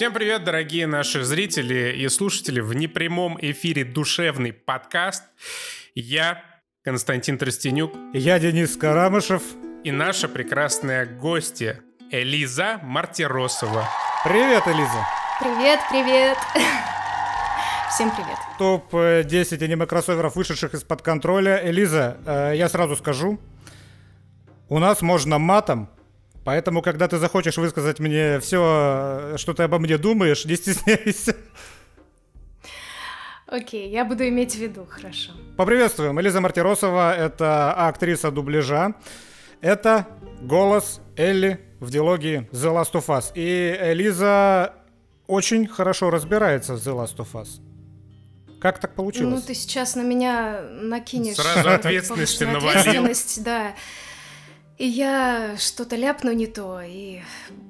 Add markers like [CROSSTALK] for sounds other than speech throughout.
Всем привет, дорогие наши зрители и слушатели в непрямом эфире душевный подкаст. Я Константин Тростенюк. Я Денис Карамышев. И наша прекрасная гостья Элиза Мартиросова. Привет, Элиза. Привет, привет. Всем привет. Топ-10 аниме-кроссоверов, вышедших из-под контроля. Элиза, э, я сразу скажу, у нас можно матом, поэтому, когда ты захочешь высказать мне все, что ты обо мне думаешь, не стесняйся. Окей, я буду иметь в виду, хорошо. Поприветствуем. Элиза Мартиросова — это актриса дубляжа. Это голос Элли в диалоге The Last of Us. И Элиза очень хорошо разбирается в The Last of Us. Как так получилось? Ну, ты сейчас на меня накинешь. Сразу ответственность навалил. Ответственность, да. И я что-то ляпну не то, и...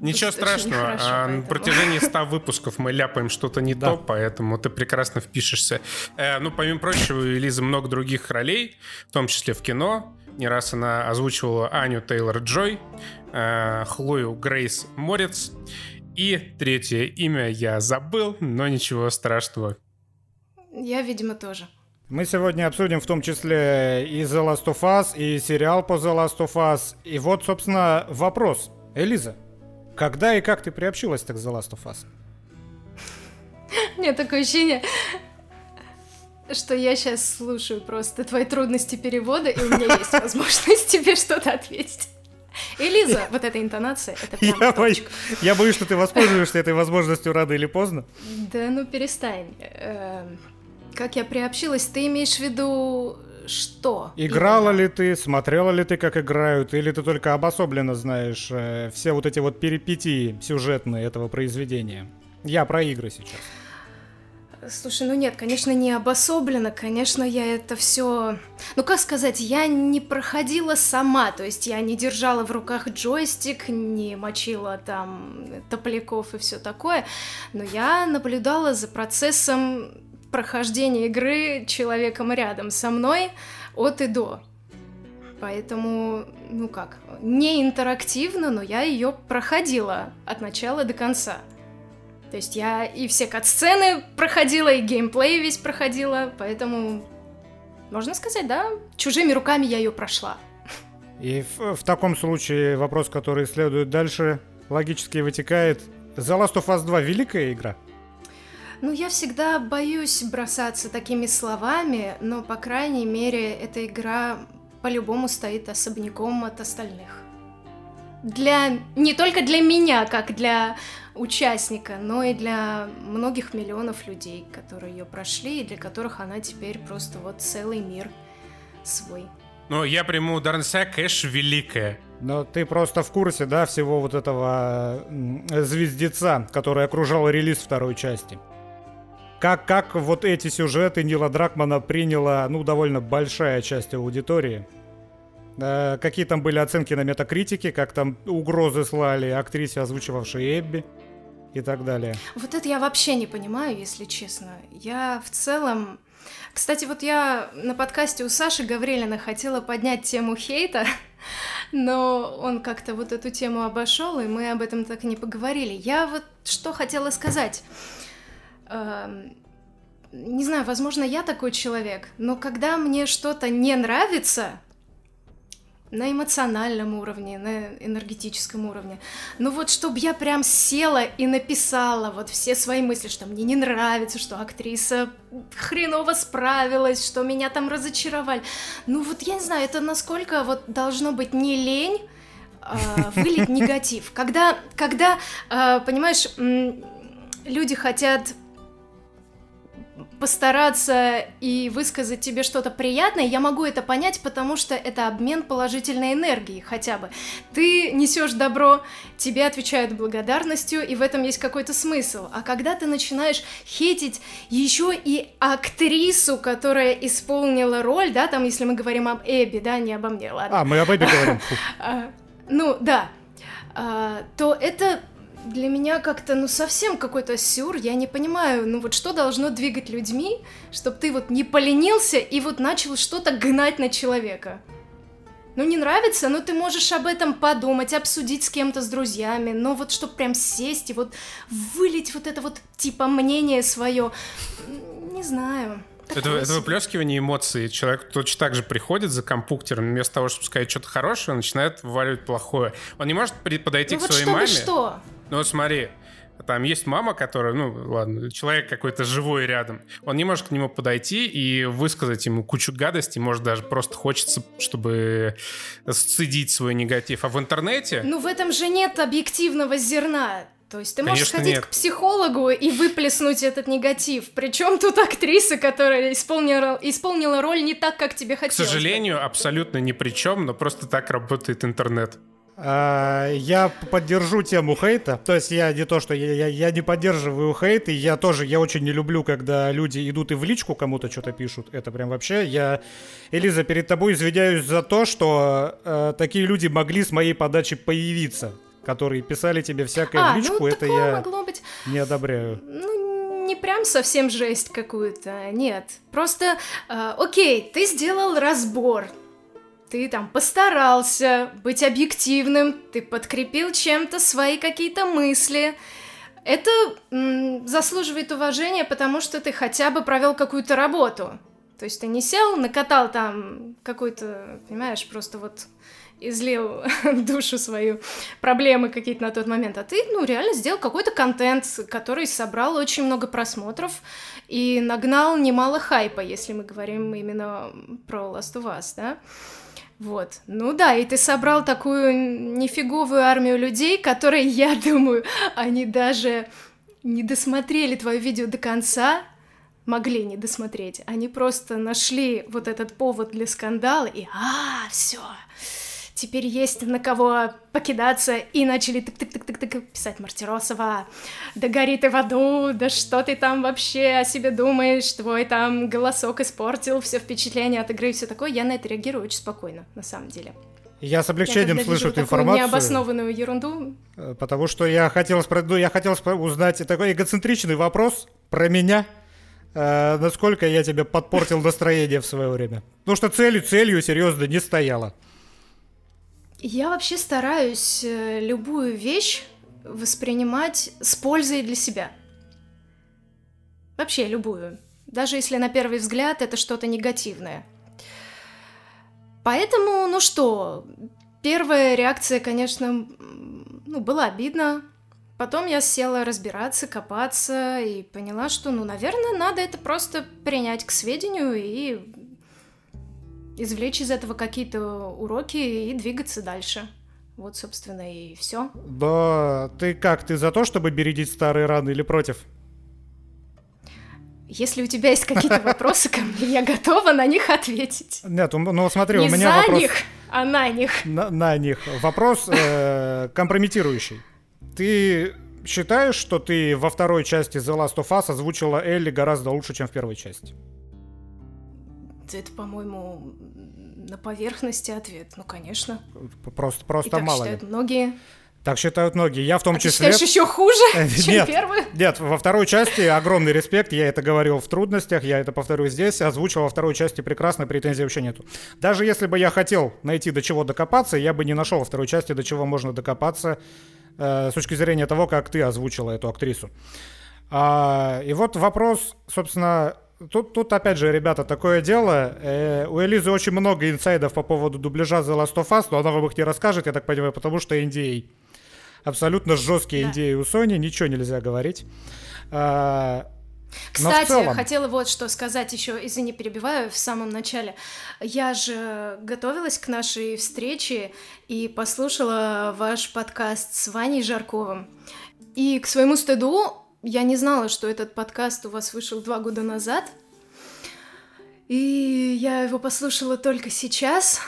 Ничего страшного, хорошо, а поэтому. на протяжении 100 выпусков мы ляпаем что-то не Да. то, поэтому ты прекрасно впишешься. Э, ну, помимо прочего, у Элизы много других ролей, в том числе в кино. Не раз она озвучивала Аню Тейлор-Джой, э, Хлою Грейс Морец. И третье имя я забыл, но ничего страшного. Я, видимо, тоже. Мы сегодня обсудим в том числе и The Last of Us, и сериал по The Last of Us. И вот, собственно, вопрос. Элиза, когда и как ты приобщилась так к The Last of Us? У меня такое ощущение, что я сейчас слушаю просто твои трудности перевода, и у меня есть возможность тебе что-то ответить. Элиза, вот эта интонация, это прям Я боюсь, я боюсь, что ты воспользуешься этой возможностью рано или поздно. Да ну перестань. Как я приобщилась, ты имеешь в виду что? Играла именно? ли ты, смотрела ли ты, как играют, или ты только обособленно знаешь э, все вот эти вот перипетии сюжетные этого произведения? Я про игры сейчас. Слушай, ну нет, конечно, не обособленно, конечно, я это все... Ну, как сказать, я не проходила сама, то есть я не держала в руках джойстик, не мочила там топляков и все такое, но я наблюдала за процессом прохождения игры человеком рядом со мной от и до. Поэтому, ну как, не интерактивно, но я ее проходила от начала до конца. То есть я и все кат-сцены проходила, и геймплей весь проходила, поэтому, можно сказать, да, чужими руками я ее прошла. И в, в таком случае вопрос, который следует дальше, логически вытекает. The Last of Us 2 великая игра? Ну, я всегда боюсь бросаться такими словами, но, по крайней мере, эта игра по-любому стоит особняком от остальных. Для... Не только для меня, как для участника, но и для многих миллионов людей, которые ее прошли, и для которых она теперь просто вот целый мир свой. Но я приму себя, конечно, великая. Но ты просто в курсе, да, всего вот этого звездеца, который окружал релиз второй части. Как, как вот эти сюжеты Нила Дракмана приняла, ну, довольно большая часть аудитории. Э, какие там были оценки на метакритике, как там угрозы слали актрисе, озвучивавшей Эбби и так далее. Вот это я вообще не понимаю, если честно. Я в целом... Кстати, вот я на подкасте у Саши Гаврилина хотела поднять тему хейта, [LAUGHS] но он как-то вот эту тему обошел, и мы об этом так и не поговорили. Я вот что хотела сказать. Эм, Не знаю, возможно, я такой человек, но когда мне что-то не нравится, на эмоциональном уровне, на энергетическом уровне. Ну вот, чтобы я прям села и написала вот все свои мысли, что мне не нравится, что актриса хреново справилась, что меня там разочаровали. Ну вот я не знаю, это насколько вот должно быть не лень а, [LAUGHS] вылить негатив. Когда, когда, а, понимаешь, люди хотят постараться и высказать тебе что-то приятное, я могу это понять, потому что это обмен положительной энергией хотя бы. Ты несешь добро, тебе отвечают благодарностью, и в этом есть какой-то смысл. А когда ты начинаешь хейтить еще и актрису, которая исполнила роль, да, там, если мы говорим об Эбби, да, не обо мне, ладно. А, мы об Эбби говорим. [LAUGHS] А, ну, да. А, то это для меня как-то, ну, совсем какой-то сюр. Я не понимаю, ну, вот что должно двигать людьми, чтобы ты вот не поленился и вот начал что-то гнать на человека. Ну, не нравится, но ты можешь об этом подумать, обсудить с кем-то, с друзьями, но вот чтобы прям сесть и вот вылить вот это вот типа мнение свое, не знаю. Это, это выплескивание эмоций. Человек точно так же приходит за компьютером, вместо того, чтобы сказать что-то хорошее, начинает вываливать плохое. Он не может подойти ну к вот своей чтобы маме. что? Ну вот смотри, там есть мама, которая, ну ладно, человек какой-то живой рядом. Он не может к нему подойти и высказать ему кучу гадостей, может даже просто хочется, чтобы сцедить свой негатив. А в интернете... Ну в этом же нет объективного зерна. То есть ты можешь Конечно, сходить нет. к психологу и выплеснуть этот негатив. Причем тут актриса, которая исполнила, исполнила роль не так, как тебе К хотелось. бы. сожалению, абсолютно ни при чем, но просто так работает интернет. А, Я поддержу тему хейта. То есть я не то, что я, я, я не поддерживаю хейт, и я тоже, я очень не люблю, когда люди идут и в личку кому-то что-то пишут. Это прям вообще, я, Элиза, перед тобой извиняюсь за то, что э, такие люди могли с моей подачи появиться, которые писали тебе всякое А, в личку, ну это я могло быть. не одобряю. Ну, не прям совсем жесть какую-то, нет. Просто, э, окей, ты сделал разбор, ты там постарался быть объективным, ты подкрепил чем-то свои какие-то мысли. Это заслуживает уважения, потому что ты хотя бы провел какую-то работу. То есть ты не сел, накатал там какой-то, понимаешь, просто вот излил [LAUGHS] душу свою, проблемы какие-то на тот момент, а ты, ну, реально сделал какой-то контент, который собрал очень много просмотров и нагнал немало хайпа, если мы говорим именно про Last of Us, да? Вот. Ну да, и ты собрал такую нифиговую армию людей, которые, [LAUGHS] я думаю, они даже не досмотрели твое видео до конца, могли не досмотреть. Они просто нашли вот этот повод для скандала и а, все, теперь есть на кого покидаться, и начали тык-тык-тык-тык-тык писать Мартиросова, да гори ты в аду, да что ты там вообще о себе думаешь, твой там голосок испортил все впечатление от игры и все такое. Я на это реагирую очень спокойно, на самом деле. Я с Я облегчением когда слышу эту информацию. необоснованную ерунду, Э, Потому что я хотел, ну, я хотел узнать такой эгоцентричный вопрос про меня. Э, насколько я тебе подпортил настроение в свое время. Потому что целью, целью серьезно не стояла. Я вообще стараюсь э, любую вещь воспринимать с пользой для себя. Вообще любую. Даже если на первый взгляд это что-то негативное. Поэтому, ну что, первая реакция, конечно, ну, была обидно. Потом я села разбираться, копаться и поняла, что, ну, наверное, надо это просто принять к сведению и извлечь из этого какие-то уроки и двигаться дальше. Вот, собственно, и все. Да, ты как, ты за то, чтобы бередить старые раны или против? Если у тебя есть какие-то [LAUGHS] вопросы ко мне, я готова на них ответить. Нет, ну смотри, Не у меня за вопрос них, а на них. на, на них. Вопрос э, компрометирующий. Ты считаешь, что ты во второй части The Last of Us озвучила Элли гораздо лучше, чем в первой части? Это, по-моему, на поверхности ответ. Ну, конечно. Просто, И просто так мало ли. считают многие. Так считают многие. Я в том А ты числе. считаешь еще хуже, [LAUGHS] чем Нет. первую? Нет, во второй части огромный респект, я это говорил в трудностях, я это повторю здесь, озвучил во второй части прекрасно, претензий вообще нету. Даже если бы я хотел найти до чего докопаться, я бы не нашел во второй части до чего можно докопаться э, с точки зрения того, как ты озвучила эту актрису. А, и вот вопрос, собственно, тут, тут опять же, ребята, такое дело. э, у Элизы очень много инсайдов по поводу дубляжа The Last of Us, но она вам их не расскажет, я так понимаю, потому что NDA. Абсолютно жесткие Да. NDA у Sony, ничего нельзя говорить. А, Кстати, целом- хотела вот что сказать еще, извини, перебиваю в самом начале. Я же готовилась к нашей встрече и послушала ваш подкаст с Ваней Жарковым. И к своему стыду я не знала, что этот подкаст у вас вышел два года назад. И я его послушала только сейчас,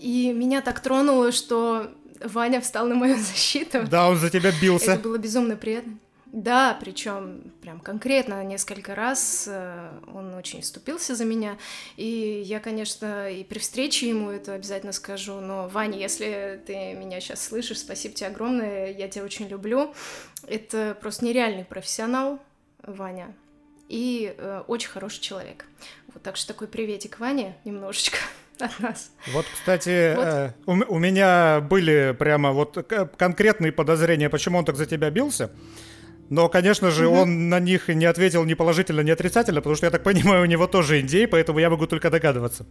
и меня так тронуло, что Ваня встал на мою защиту. Да, он за тебя бился. Это было безумно приятно. Да, причем прям конкретно несколько раз э, он очень вступился за меня. И я, конечно, и при встрече ему это обязательно скажу. Но, Ваня, если ты меня сейчас слышишь, спасибо тебе огромное, я тебя очень люблю. Это просто нереальный профессионал, Ваня. И э, очень хороший человек. Вот так что такой приветик Ване немножечко. [LAUGHS] от нас. Вот, кстати, вот. Э, у, у меня были прямо вот конкретные подозрения, почему он так за тебя бился. Но, конечно же, угу. он на них не ответил ни положительно, ни отрицательно, потому что, я так понимаю, у него тоже индей, поэтому я могу только догадываться,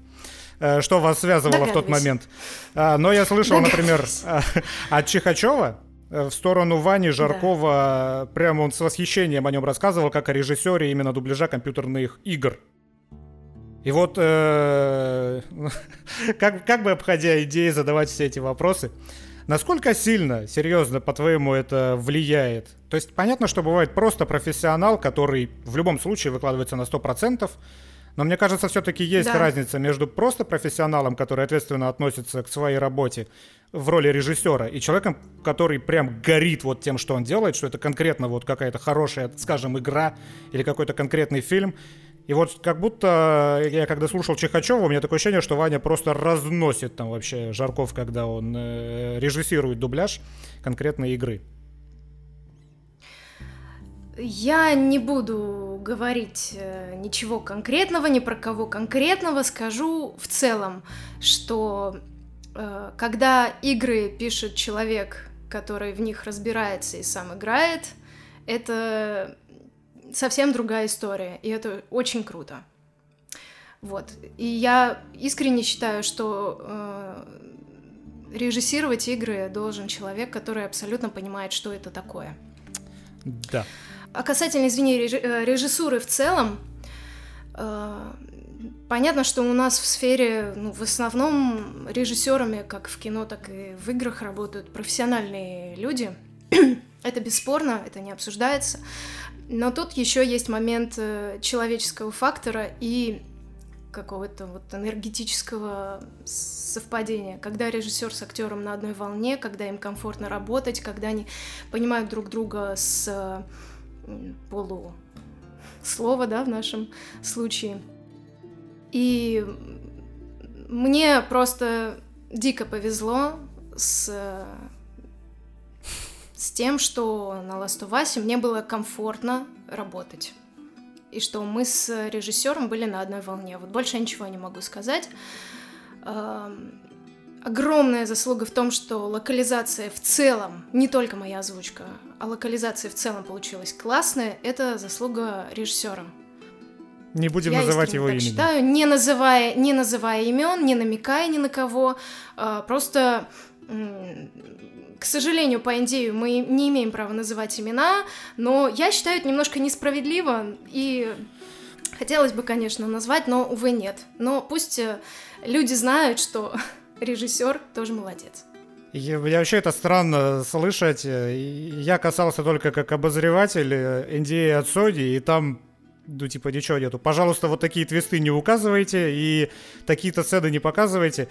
э, что вас связывало в тот момент. А, но я слышал, например, от Чихачева, э, в сторону Вани Жаркова, да. прямо он с восхищением о нем рассказывал, как о режиссере именно дубляжа компьютерных игр. И вот, э, [LAUGHS] как, как бы обходя идеи задавать все эти вопросы, насколько сильно, серьезно, по-твоему, это влияет? То есть понятно, что бывает просто профессионал, который в любом случае выкладывается на 100%, но мне кажется, все-таки есть да. разница между просто профессионалом, который ответственно относится к своей работе в роли режиссера, и человеком, который прям горит вот тем, что он делает, что это конкретно вот какая-то хорошая, скажем, игра или какой-то конкретный фильм, и вот как будто я когда слушал Чехачева, у меня такое ощущение, что Ваня просто разносит там вообще Жарков, когда он э, режиссирует дубляж конкретной игры. Я не буду говорить э, ничего конкретного, ни про кого конкретного, скажу в целом, что э, когда игры пишет человек, который в них разбирается и сам играет, это совсем другая история, и это очень круто. Вот. И я искренне считаю, что э, режиссировать игры должен человек, который абсолютно понимает, что это такое. Да. А касательно, извини, э, режиссуры в целом, э, понятно, что у нас в сфере, ну, в основном режиссерами, как в кино, так и в играх работают профессиональные люди. [CLEARS THROAT] это бесспорно, это не обсуждается. Но тут еще есть момент э, человеческого фактора и какого-то вот энергетического совпадения, когда режиссер с актером на одной волне, когда им комфортно работать, когда они понимают друг друга с полу слова, да, в нашем случае. И мне просто дико повезло с с тем, что на Last of Us мне было комфортно работать. И что мы с режиссером были на одной волне. Вот больше я ничего не могу сказать. Огромная заслуга в том, что локализация в целом, не только моя озвучка, а локализация в целом получилась классная, это заслуга режиссера. Не будем я называть его имя. считаю, не называя, не называя имен, не намекая ни на кого, а, просто к сожалению, по Индею мы не имеем права называть имена, но я считаю это немножко несправедливо, и хотелось бы, конечно, назвать, но, увы, нет. Но пусть э, люди знают, что [LAUGHS] режиссер тоже молодец. Я, вообще это странно слышать. Я касался только как обозреватель Индии от Соди, и там ну, типа, ничего нету. Пожалуйста, вот такие твисты не указывайте и такие-то сцены не показывайте.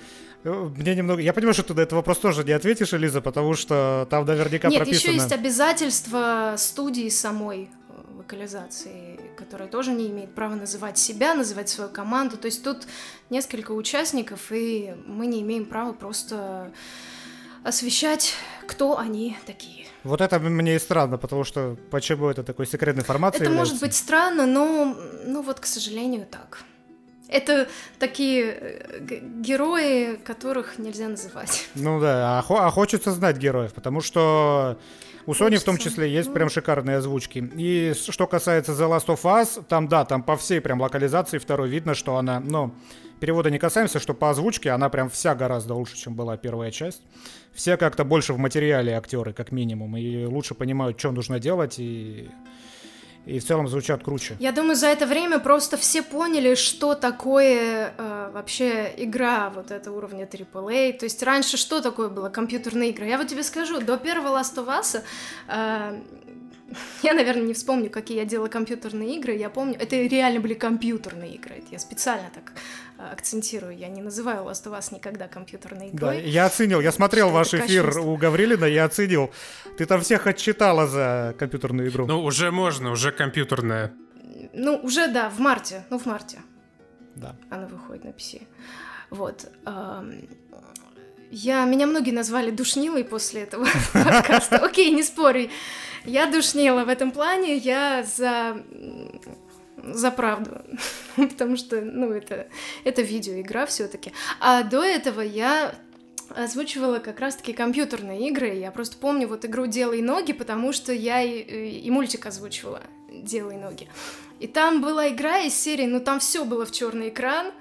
Э, мне немного... Я понимаю, что ты на этот вопрос тоже не ответишь, Элиза, потому что там наверняка Нет, прописано... еще есть обязательства студии самой э, локализации, которая тоже не имеет права называть себя, называть свою команду. То есть тут несколько участников, и мы не имеем права просто освещать, кто они такие. Вот это мне и странно, потому что почему это такой секретной информацией Это является? может быть странно, но, ну вот, к сожалению, так. Это такие э, герои, которых нельзя называть. [LAUGHS] Ну да, а, а хочется знать героев, потому что у Sony хочется. в том числе есть ну... прям шикарные озвучки. И что касается The Last of Us, там да, там по всей прям локализации второй видно, что она, ну, перевода не касаемся, что по озвучке она прям вся гораздо лучше, чем была первая часть. Все как-то больше в материале актеры, как минимум, и лучше понимают, что нужно делать, и и в целом звучат круче. Я думаю, за это время просто все поняли, что такое э, вообще игра вот этого уровня AAA. То есть раньше что такое было компьютерная игра? Я вот тебе скажу, до первого Last of Us э, [LAUGHS] я, наверное, не вспомню, какие я делала компьютерные игры. Я помню, это реально были компьютерные игры. Это я специально так акцентирую. Я не называю Last of Us никогда компьютерной игрой. Да, я оценил. Я смотрел ваш эфир у Гаврилина, я оценил. Ты там всех отчитала за компьютерную игру. Ну, уже можно, уже компьютерная. Ну, уже, да, в марте. Ну, в марте. Да. Она выходит на PC. Вот. Я, меня многие назвали душнилой после этого [LAUGHS] подкаста. Окей, не спорю. Я душнила в этом плане. Я за за правду, [LAUGHS] потому что, ну, это, это видеоигра все таки А до этого я озвучивала как раз-таки компьютерные игры. Я просто помню вот игру «Делай ноги», потому что я и, и мультик озвучивала «Делай ноги». И там была игра из серии, ну там все было в черный экран,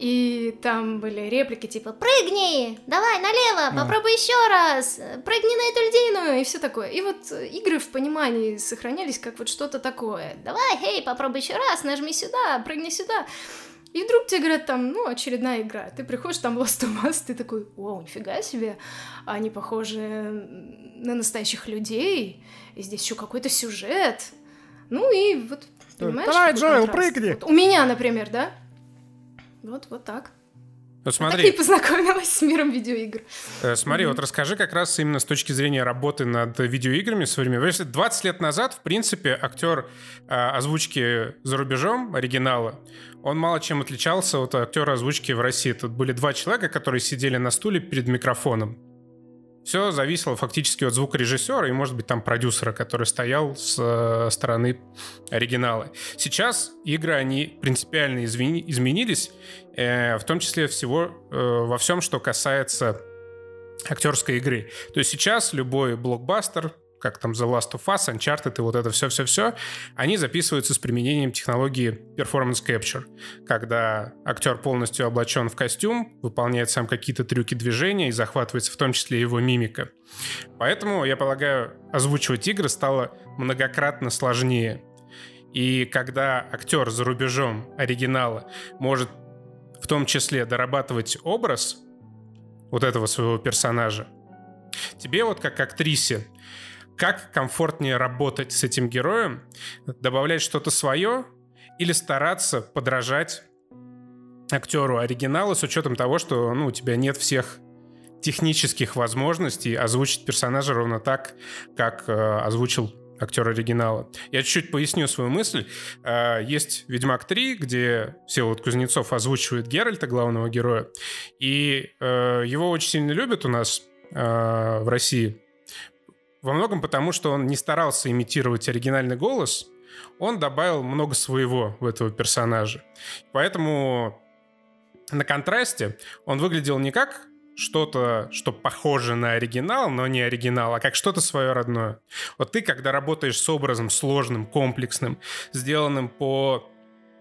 и там были реплики типа «Прыгни! Давай налево! А. Попробуй еще раз! Прыгни на эту льдину!» и все такое. И вот игры в понимании сохранялись как вот что-то такое. «Давай, эй, попробуй еще раз! Нажми сюда! Прыгни сюда!» И вдруг тебе говорят там, ну, очередная игра. Ты приходишь, там Lost of Us, ты такой, о, нифига себе, они похожи на настоящих людей, и здесь еще какой-то сюжет. Ну и вот, понимаешь, Давай, Джоэл, прыгни! Вот у меня, например, да? Вот, вот так. Вот смотри. Так и познакомилась с миром видеоигр. Э, смотри, mm-hmm. вот расскажи как раз именно с точки зрения работы над видеоиграми современными. Если 20 лет назад, в принципе, актер э, озвучки за рубежом, оригинала, он мало чем отличался от актера озвучки в России. Тут были два человека, которые сидели на стуле перед микрофоном. Все зависело фактически от звукорежиссера и, может быть, там продюсера, который стоял с э, стороны оригинала. Сейчас игры, они принципиально изменились, э, в том числе всего э, во всем, что касается актерской игры. То есть сейчас любой блокбастер, как там The Last of Us, Uncharted и вот это все-все-все, они записываются с применением технологии Performance Capture, когда актер полностью облачен в костюм, выполняет сам какие-то трюки движения и захватывается в том числе его мимика. Поэтому, я полагаю, озвучивать игры стало многократно сложнее. И когда актер за рубежом оригинала может в том числе дорабатывать образ вот этого своего персонажа, тебе вот как актрисе как комфортнее работать с этим героем, добавлять что-то свое или стараться подражать актеру оригинала с учетом того, что ну, у тебя нет всех технических возможностей озвучить персонажа ровно так, как э, озвучил актер оригинала. Я чуть-чуть поясню свою мысль. Э, есть «Ведьмак 3», где Всеволод Кузнецов озвучивает Геральта, главного героя, и э, его очень сильно любят у нас э, в России. Во многом потому, что он не старался имитировать оригинальный голос, он добавил много своего в этого персонажа. Поэтому на контрасте он выглядел не как что-то, что похоже на оригинал, но не оригинал, а как что-то свое родное. Вот ты, когда работаешь с образом сложным, комплексным, сделанным по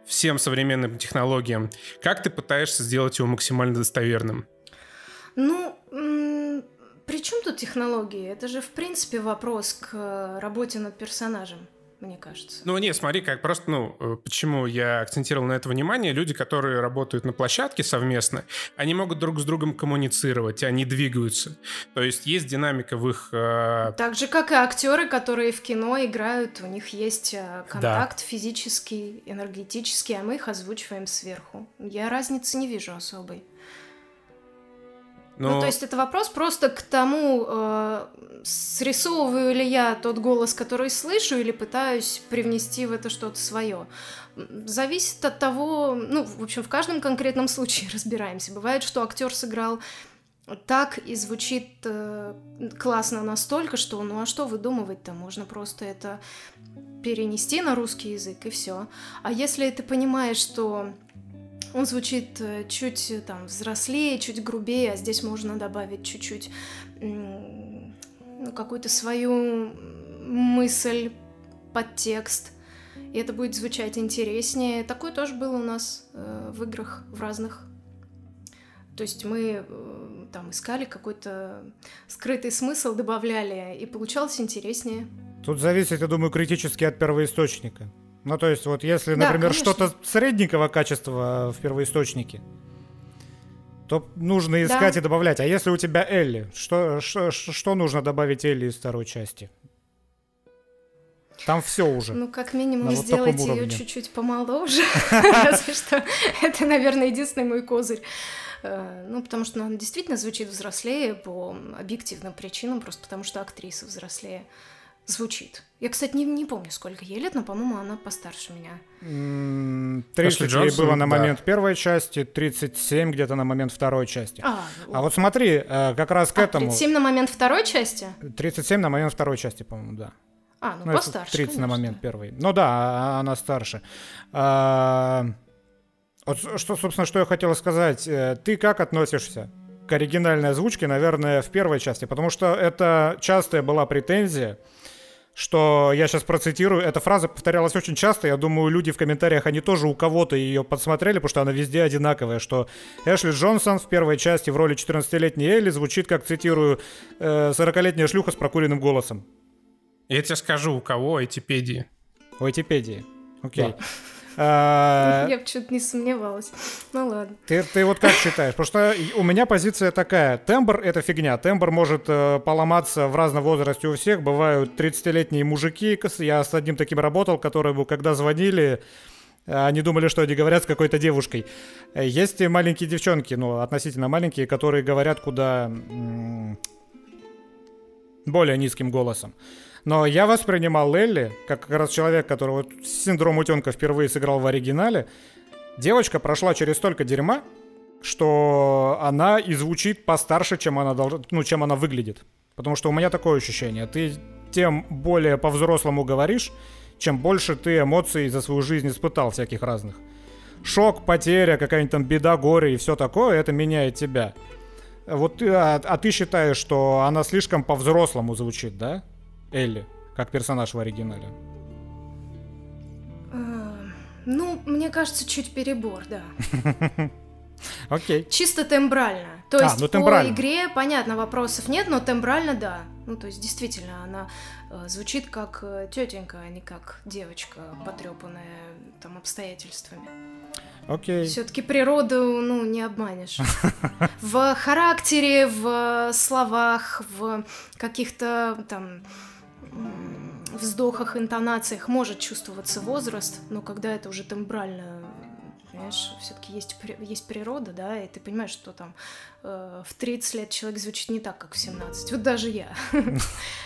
всем современным технологиям, как ты пытаешься сделать его максимально достоверным? Ну, чем тут технологии? Это же, в принципе, вопрос к э, работе над персонажем мне кажется. Ну, нет, смотри, как просто, ну, э, почему я акцентировал на это внимание. Люди, которые работают на площадке совместно, они могут друг с другом коммуницировать, они двигаются. То есть есть динамика в их... Э... Так же, как и актеры, которые в кино играют, у них есть э, контакт да. физический, энергетический, а мы их озвучиваем сверху. Я разницы не вижу особой. Но... Ну, то есть это вопрос просто к тому, э, срисовываю ли я тот голос, который слышу, или пытаюсь привнести в это что-то свое. Зависит от того, ну, в общем, в каждом конкретном случае [LAUGHS] разбираемся. Бывает, что актер сыграл так и звучит э, классно настолько, что ну а что выдумывать-то? Можно просто это перенести на русский язык и все. А если ты понимаешь, что он звучит э, чуть э, там взрослее, чуть грубее, а здесь можно добавить чуть-чуть ну, какую-то свою мысль, подтекст. И это будет звучать интереснее. Такое тоже было у нас э, в играх, в разных. То есть мы э, там искали какой-то скрытый смысл, добавляли, и получалось интереснее. Тут зависит, я думаю, критически от первоисточника. Ну, то есть, вот если, например, да, что-то средненького качества в первоисточнике, то нужно искать да. и добавлять. А если у тебя Элли, что, что, что нужно добавить Элли из второй части? Там все уже. Ну, как минимум, вот сделать ее чуть-чуть помоложе. [LAUGHS] Разве что это, наверное, единственный мой козырь. Э, ну, потому что она действительно звучит взрослее по объективным причинам, просто потому что актриса взрослее звучит. Я, кстати, не, не помню, сколько ей лет, но, по-моему, она постарше меня. 30 ей было на момент да. первой части, 37 где-то на момент второй части. А, а вот смотри, э, как раз к а, этому... 37 на момент второй части? 37 на момент второй части, по-моему, да. А, ну, ну постарше, 30 конечно. на момент первый. Ну да, а, она старше. А, вот что, собственно, что я хотел сказать. Э, ты как относишься к оригинальной озвучке, наверное, в первой части? Потому что это частая была претензия, что я сейчас процитирую, эта фраза повторялась очень часто, я думаю, люди в комментариях, они тоже у кого-то ее подсмотрели, потому что она везде одинаковая, что Эшли Джонсон в первой части в роли 14-летней Элли звучит, как, цитирую, 40-летняя э, шлюха с прокуренным голосом. Я тебе скажу, у кого Этипедии. У Этипедии. Окей. Да. А, Я почему-то не сомневалась. Ну ладно. Ты, ты вот как считаешь? Потому что у меня позиция такая. Тембр — это фигня. Тембр может э, поломаться в разном возрасте у всех. Бывают 30-летние мужики. Я с одним таким работал, который, когда звонили, они думали, что они говорят с какой-то девушкой. Есть маленькие девчонки, ну, относительно маленькие, которые говорят куда более низким голосом. Но я воспринимал Лелли как как раз человек, который вот синдром утенка впервые сыграл в оригинале. Девочка прошла через столько дерьма, что она и звучит постарше, чем она, долж... ну, чем она выглядит. Потому что у меня такое ощущение. Ты тем более по-взрослому говоришь, чем больше ты эмоций за свою жизнь испытал всяких разных. Шок, потеря, какая-нибудь там беда, горе и все такое, это меняет тебя. Вот ты, а, а ты считаешь, что она слишком по-взрослому звучит, да? Элли, как персонаж в оригинале? Э, ну, мне кажется, чуть перебор, да. [LAUGHS] Окей. Чисто тембрально. То а, есть ну, по игре, понятно, вопросов нет, но тембрально да. Ну, то есть действительно она э, звучит как э, тетенька, а не как девочка, потрепанная там обстоятельствами. Окей. Все-таки природу, ну, не обманешь. [LAUGHS] В характере, в словах, в каких-то там вздохах, интонациях может чувствоваться возраст, но когда это уже тембрально, понимаешь, все-таки есть, есть природа, да, и ты понимаешь, что там э, в 30 лет человек звучит не так, как в 17. Вот даже я. [LAUGHS]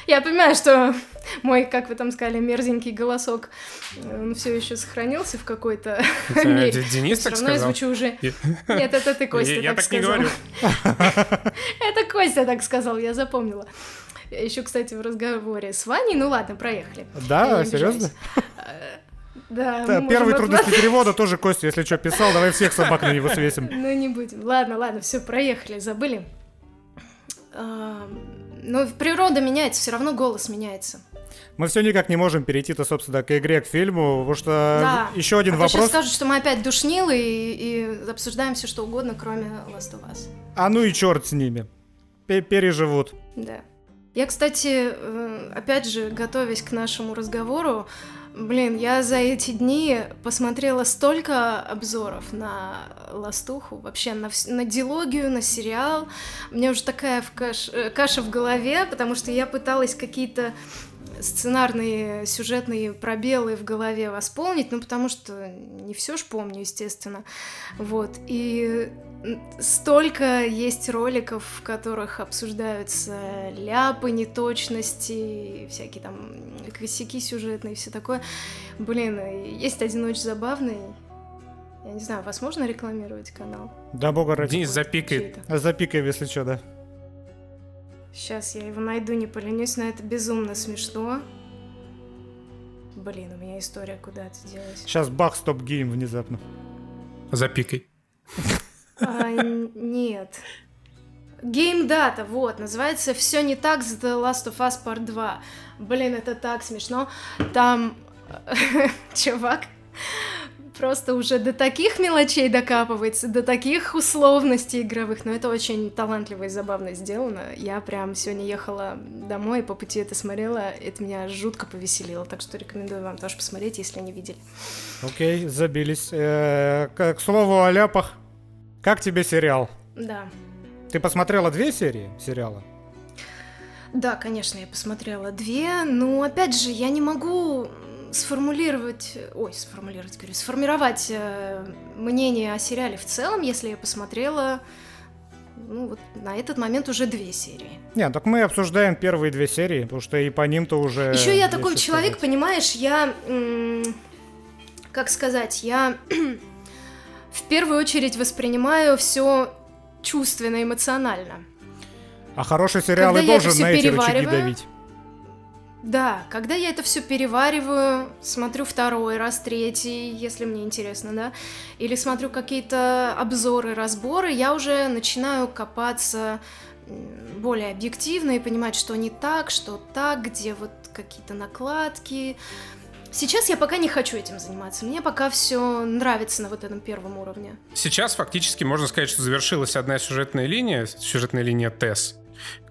Я понимаю, что мой, как вы там сказали, мерзенький голосок, он все еще сохранился в какой-то [LAUGHS] мере. Денис так сказал? я звучу уже... [LAUGHS] Нет, это ты, Костя, так сказал. Я так не говорю. Это Костя так сказал, я запомнила. Еще, кстати, в разговоре с Ваней, ну ладно, проехали. Да, серьезно? Да, да первый трудности перевода тоже Костя, если что, писал, давай всех собак на него свесим. Ну, не будем. Ладно, ладно, все, проехали, забыли. Но природа меняется, все равно голос меняется. Мы все никак не можем перейти-то, собственно, к игре, к фильму, потому что да. еще один а вопрос... сейчас скажут, что мы опять душнилы и, и обсуждаем все что угодно, кроме Last of Us. А ну и черт с ними. Переживут. Да. Я, кстати, э, опять же, готовясь к нашему разговору, блин, я за эти дни посмотрела столько обзоров на Ластуху, вообще на, на дилогию, на сериал. У меня уже такая в каш, э, каша в голове, потому что я пыталась какие-то сценарные, сюжетные пробелы в голове восполнить, ну, потому что не все ж помню, естественно. Вот. И столько есть роликов, в которых обсуждаются ляпы, неточности, всякие там косяки сюжетные и все такое. Блин, есть один очень забавный, я не знаю, вас можно рекламировать канал? Да, бога ради. Денис запикает. Запикай, если что, да. Сейчас я его найду, не поленюсь, но это безумно смешно. Блин, у меня история куда-то делась. Сейчас бах, StopGame внезапно. Запикай. А, нет. Game Data, вот, называется «Все не так» с The Last of Us Part 2. Блин, это так смешно. Там [LAUGHS] чувак просто уже до таких мелочей докапывается, до таких условностей игровых, но это очень талантливо и забавно сделано. Я прям сегодня ехала домой, по пути это смотрела, это меня жутко повеселило, так что рекомендую вам тоже посмотреть, если не видели. Окей, забились. Э, к слову о ляпах, как тебе сериал? Да. Ты посмотрела две серии сериала? Да, конечно, я посмотрела две, но опять же, я не могу сформулировать, ой, сформулировать, говорю, сформировать э, мнение о сериале в целом, если я посмотрела, ну вот на этот момент уже две серии. Нет, так мы обсуждаем первые две серии, потому что и по ним-то уже. Еще я такой человек, сказать. понимаешь, я, как сказать, я в первую очередь воспринимаю все чувственно, эмоционально. А хороший сериал и должен на эти рычаги давить. Да, когда я это все перевариваю, смотрю второй раз, третий, если мне интересно, да, или смотрю какие-то обзоры, разборы, я уже начинаю копаться более объективно и понимать, что не так, что так, где вот какие-то накладки. Сейчас я пока не хочу этим заниматься. Мне пока все нравится на вот этом первом уровне. Сейчас фактически можно сказать, что завершилась одна сюжетная линия, сюжетная линия Тесс,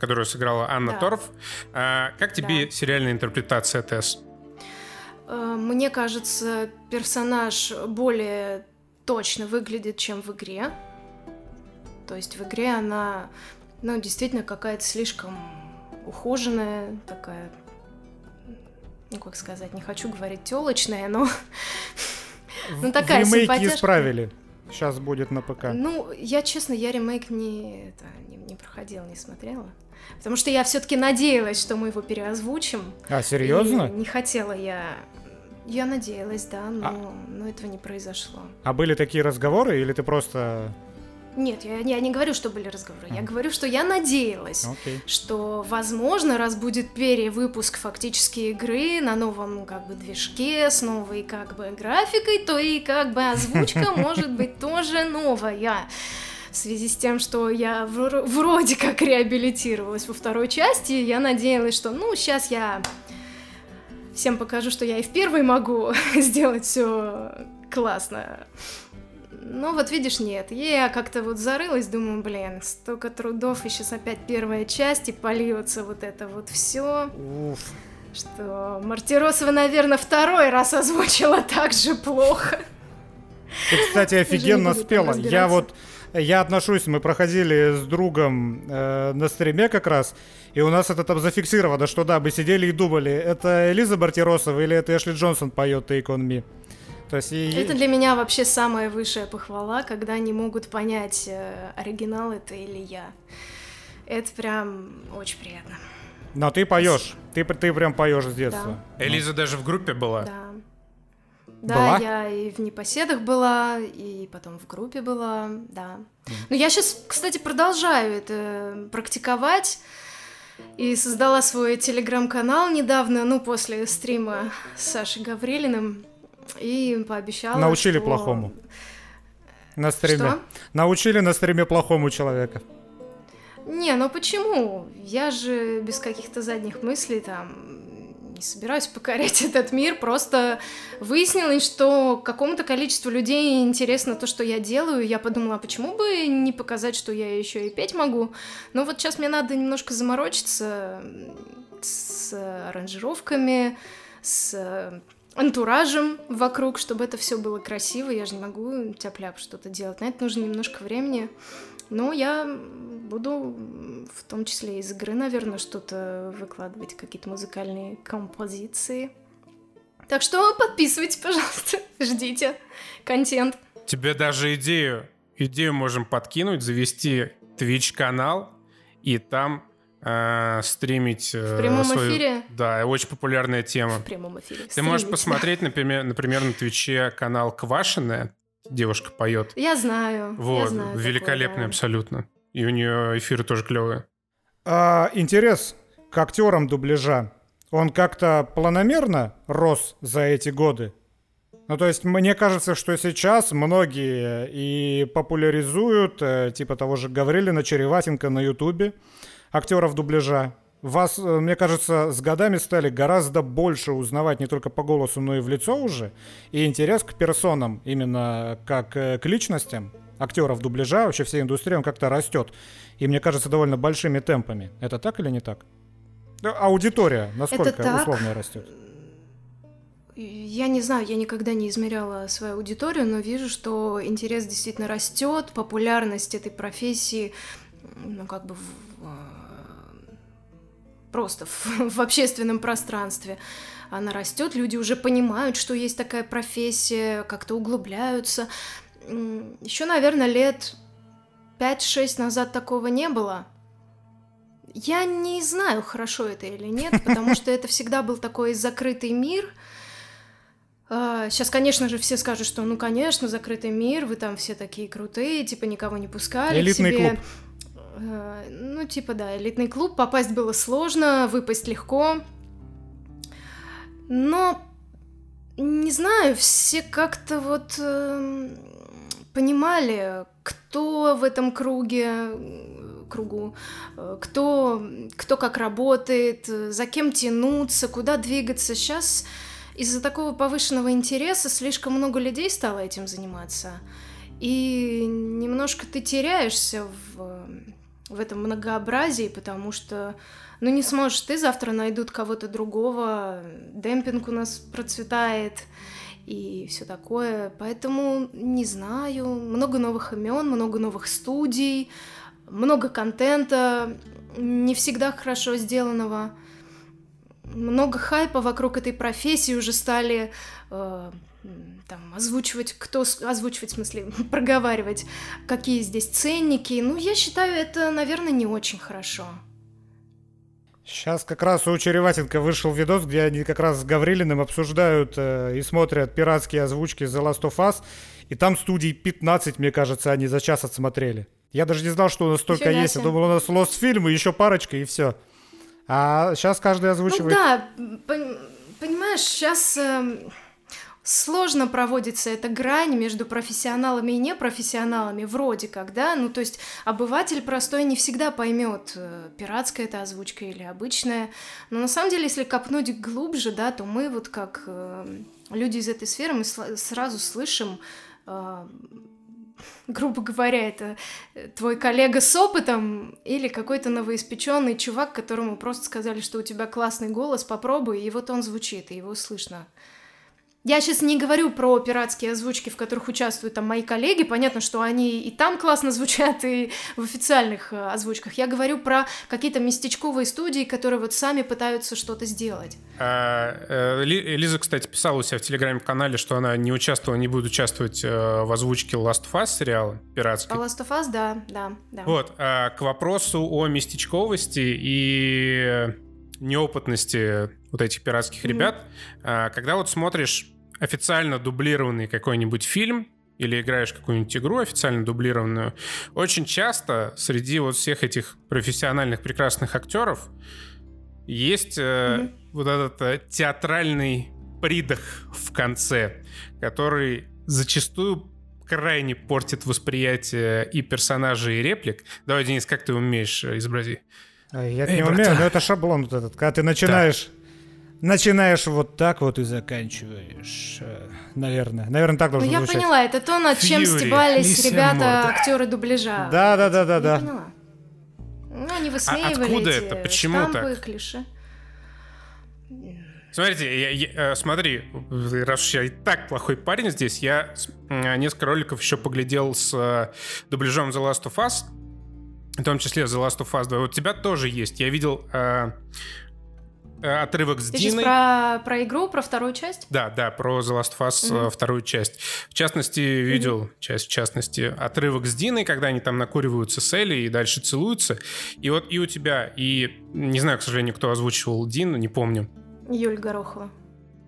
которую сыграла Анна да. Торф. А, как тебе да. сериальная интерпретация Тесс? Э, мне кажется, персонаж более точно выглядит, чем в игре. То есть в игре она, ну, действительно какая-то слишком ухоженная, такая ну как сказать, не хочу говорить телочная, но [LAUGHS] ну такая в ремейке исправили. Сейчас будет на ПК. Ну, я честно, я ремейк не, это, не, не проходила, не смотрела. Потому что я все-таки надеялась, что мы его переозвучим. А, серьезно? не хотела я. Я надеялась, да, но, а... но этого не произошло. А были такие разговоры, или ты просто нет, я, я не говорю, что были разговоры. Я говорю, что я надеялась, okay. что, возможно, раз будет перевыпуск фактически игры на новом как бы движке с новой как бы графикой, то и как бы озвучка [LAUGHS] может быть тоже новая. В связи с тем, что я вроде как реабилитировалась во второй части, я надеялась, что, ну, сейчас я всем покажу, что я и в первой могу [LAUGHS] сделать все классно. Ну вот видишь, нет. Я как-то вот зарылась, думаю, блин, столько трудов, и сейчас опять первая часть, и польется вот это вот все. Уф. Что Мартиросова, наверное, второй раз озвучила так же плохо. Ты, кстати, офигенно спела. Я вот я отношусь, мы проходили с другом э, на стриме как раз, и у нас это там зафиксировано, что да, мы сидели и думали, это Элиза Бартиросова или это Эшли Джонсон поет Take On Me. То есть и... Это для меня вообще самая высшая похвала, когда они могут понять, э, оригинал это или я. Это прям очень приятно. Но ты поешь. Ты, ты прям поешь с детства. Да. Элиза даже в группе была. Да. Да, была? я и в непоседах была, и потом в группе была, да. Но я сейчас, кстати, продолжаю это практиковать. И создала свой телеграм-канал недавно, ну, после стрима с Сашей Гаврилиным. И пообещала, Научили что... плохому. На стриме. Что? Научили на стриме плохому человека. Не, ну почему? Я же без каких-то задних мыслей там не собираюсь покорять [LAUGHS] этот мир, просто выяснилось, что какому-то количеству людей интересно то, что я делаю. Я подумала, а почему бы не показать, что я еще и петь могу? Но вот сейчас мне надо немножко заморочиться с аранжировками, с антуражем вокруг, чтобы это все было красиво. Я же не могу тяп что-то делать. На это нужно немножко времени. Но я буду в том числе из игры, наверное, что-то выкладывать, какие-то музыкальные композиции. Так что подписывайтесь, пожалуйста, [LAUGHS] ждите контент. Тебе даже идею, идею можем подкинуть, завести Twitch канал и там э, стримить... Э, в прямом свою... эфире? Да, очень популярная тема. В прямом эфире. Ты стримить. можешь посмотреть, например, например, на Твиче канал Квашиная, девушка поет. Я знаю. Вот, я знаю великолепный такое, да. абсолютно. И у нее эфиры тоже клевые. А, интерес к актерам дубляжа, он как-то планомерно рос за эти годы? Ну, то есть, мне кажется, что сейчас многие и популяризуют, э, типа того же Гаврилина Череватенко на Ютубе, актеров дубляжа. Вас, э, мне кажется, с годами стали гораздо больше узнавать не только по голосу, но и в лицо уже. И интерес к персонам, именно как э, к личностям актеров дубляжа, вообще всей индустрии, он как-то растет. И мне кажется, довольно большими темпами. Это так или не так? Аудитория насколько условно растет? Я не знаю, я никогда не измеряла свою аудиторию, но вижу, что интерес действительно растет, популярность этой профессии, ну, как бы просто в, [LAUGHS] в общественном пространстве. Она растет, люди уже понимают, что есть такая профессия, как-то углубляются. Еще, наверное, лет 5-6 назад такого не было. Я не знаю, хорошо это или нет, [LAUGHS] потому что это всегда был такой закрытый мир. Сейчас, а, конечно же, все скажут, что ну, конечно, закрытый мир, вы там все такие крутые, типа никого не пускали Элитный к себе. клуб. Э, ну, типа, да, элитный клуб, попасть было сложно, выпасть легко. Но, не знаю, все как-то вот э, понимали, кто в этом круге, кругу, э, кто, кто как работает, за кем тянуться, куда двигаться. Сейчас из-за такого повышенного интереса слишком много людей стало этим заниматься. И немножко ты теряешься в, в этом многообразии, потому что ну не сможешь ты, завтра найдут кого-то другого, демпинг у нас процветает и все такое. Поэтому не знаю, много новых имен, много новых студий, много контента, не всегда хорошо сделанного. Много хайпа вокруг этой профессии уже стали э, там, озвучивать, кто озвучивать, в смысле, [LAUGHS] проговаривать, какие здесь ценники. Ну, я считаю, это, наверное, не очень хорошо. Сейчас как раз у Череватенко вышел видос, где они как раз с Гаврилиным обсуждают э, и смотрят пиратские озвучки The Last of Us. И там студий 15, мне кажется, они за час отсмотрели. Я даже не знал, что у нас столько Фига есть. Я думал, у нас Lost фильмы, еще парочка и все. А сейчас каждый озвучивает. Ну да, понимаешь, сейчас... Э сложно проводится эта грань между профессионалами и непрофессионалами, вроде как, да, ну то есть обыватель простой не всегда поймет, э, пиратская это озвучка или обычная, но на самом деле, если копнуть глубже, да, то мы вот как э, люди из этой сферы, мы сразу слышим э, грубо говоря, это твой коллега с опытом или какой-то новоиспеченный чувак, которому просто сказали, что у тебя классный голос, попробуй, и вот он звучит, и его слышно я сейчас не говорю про пиратские озвучки, в которых участвуют там мои коллеги. Понятно, что они и там классно [LAUGHS] звучат, и в официальных э, озвучках. Я говорю про какие-то местечковые студии, которые вот сами пытаются что-то сделать. А, э, Лиза, кстати, писала у себя в телеграме-канале, что она не участвовала, не будет участвовать э, в озвучке Last of Us сериала пиратский. Last of Us, да, да, да. Вот, а, к вопросу о местечковости и неопытности вот этих пиратских mm-hmm. ребят, а, когда вот смотришь официально дублированный какой-нибудь фильм или играешь какую-нибудь игру официально дублированную, очень часто среди вот всех этих профессиональных прекрасных актеров есть mm-hmm. вот этот э, театральный придох в конце, который зачастую крайне портит восприятие и персонажей, и реплик. Давай, Денис, как ты умеешь э, изобразить? Я Эй, не умею, но это шаблон вот этот. Когда ты начинаешь да начинаешь вот так вот и заканчиваешь. Э, наверное. Наверное, так должно ну, звучать. я поняла, это то, над чем Фьюри, стебались ребята, морда. актеры дубляжа. Да, да, да, да, да. поняла. Ну, они а высмеивали а откуда эти это? Почему штампы, так? клише. Смотрите, я, я, э, смотри, раз уж я и так плохой парень здесь, я несколько роликов еще поглядел с э, дубляжом The Last of Us, в том числе The Last of Us 2. Вот у тебя тоже есть. Я видел э, Э, отрывок с Ты Диной. Про, про игру, про вторую часть? Да, да, про The Last of Us mm-hmm. вторую часть. В частности, видел mm-hmm. часть, в частности, отрывок с Диной, когда они там накуриваются с Элли и дальше целуются. И вот и у тебя, и не знаю, к сожалению, кто озвучивал Дину, не помню. Юль Горохова.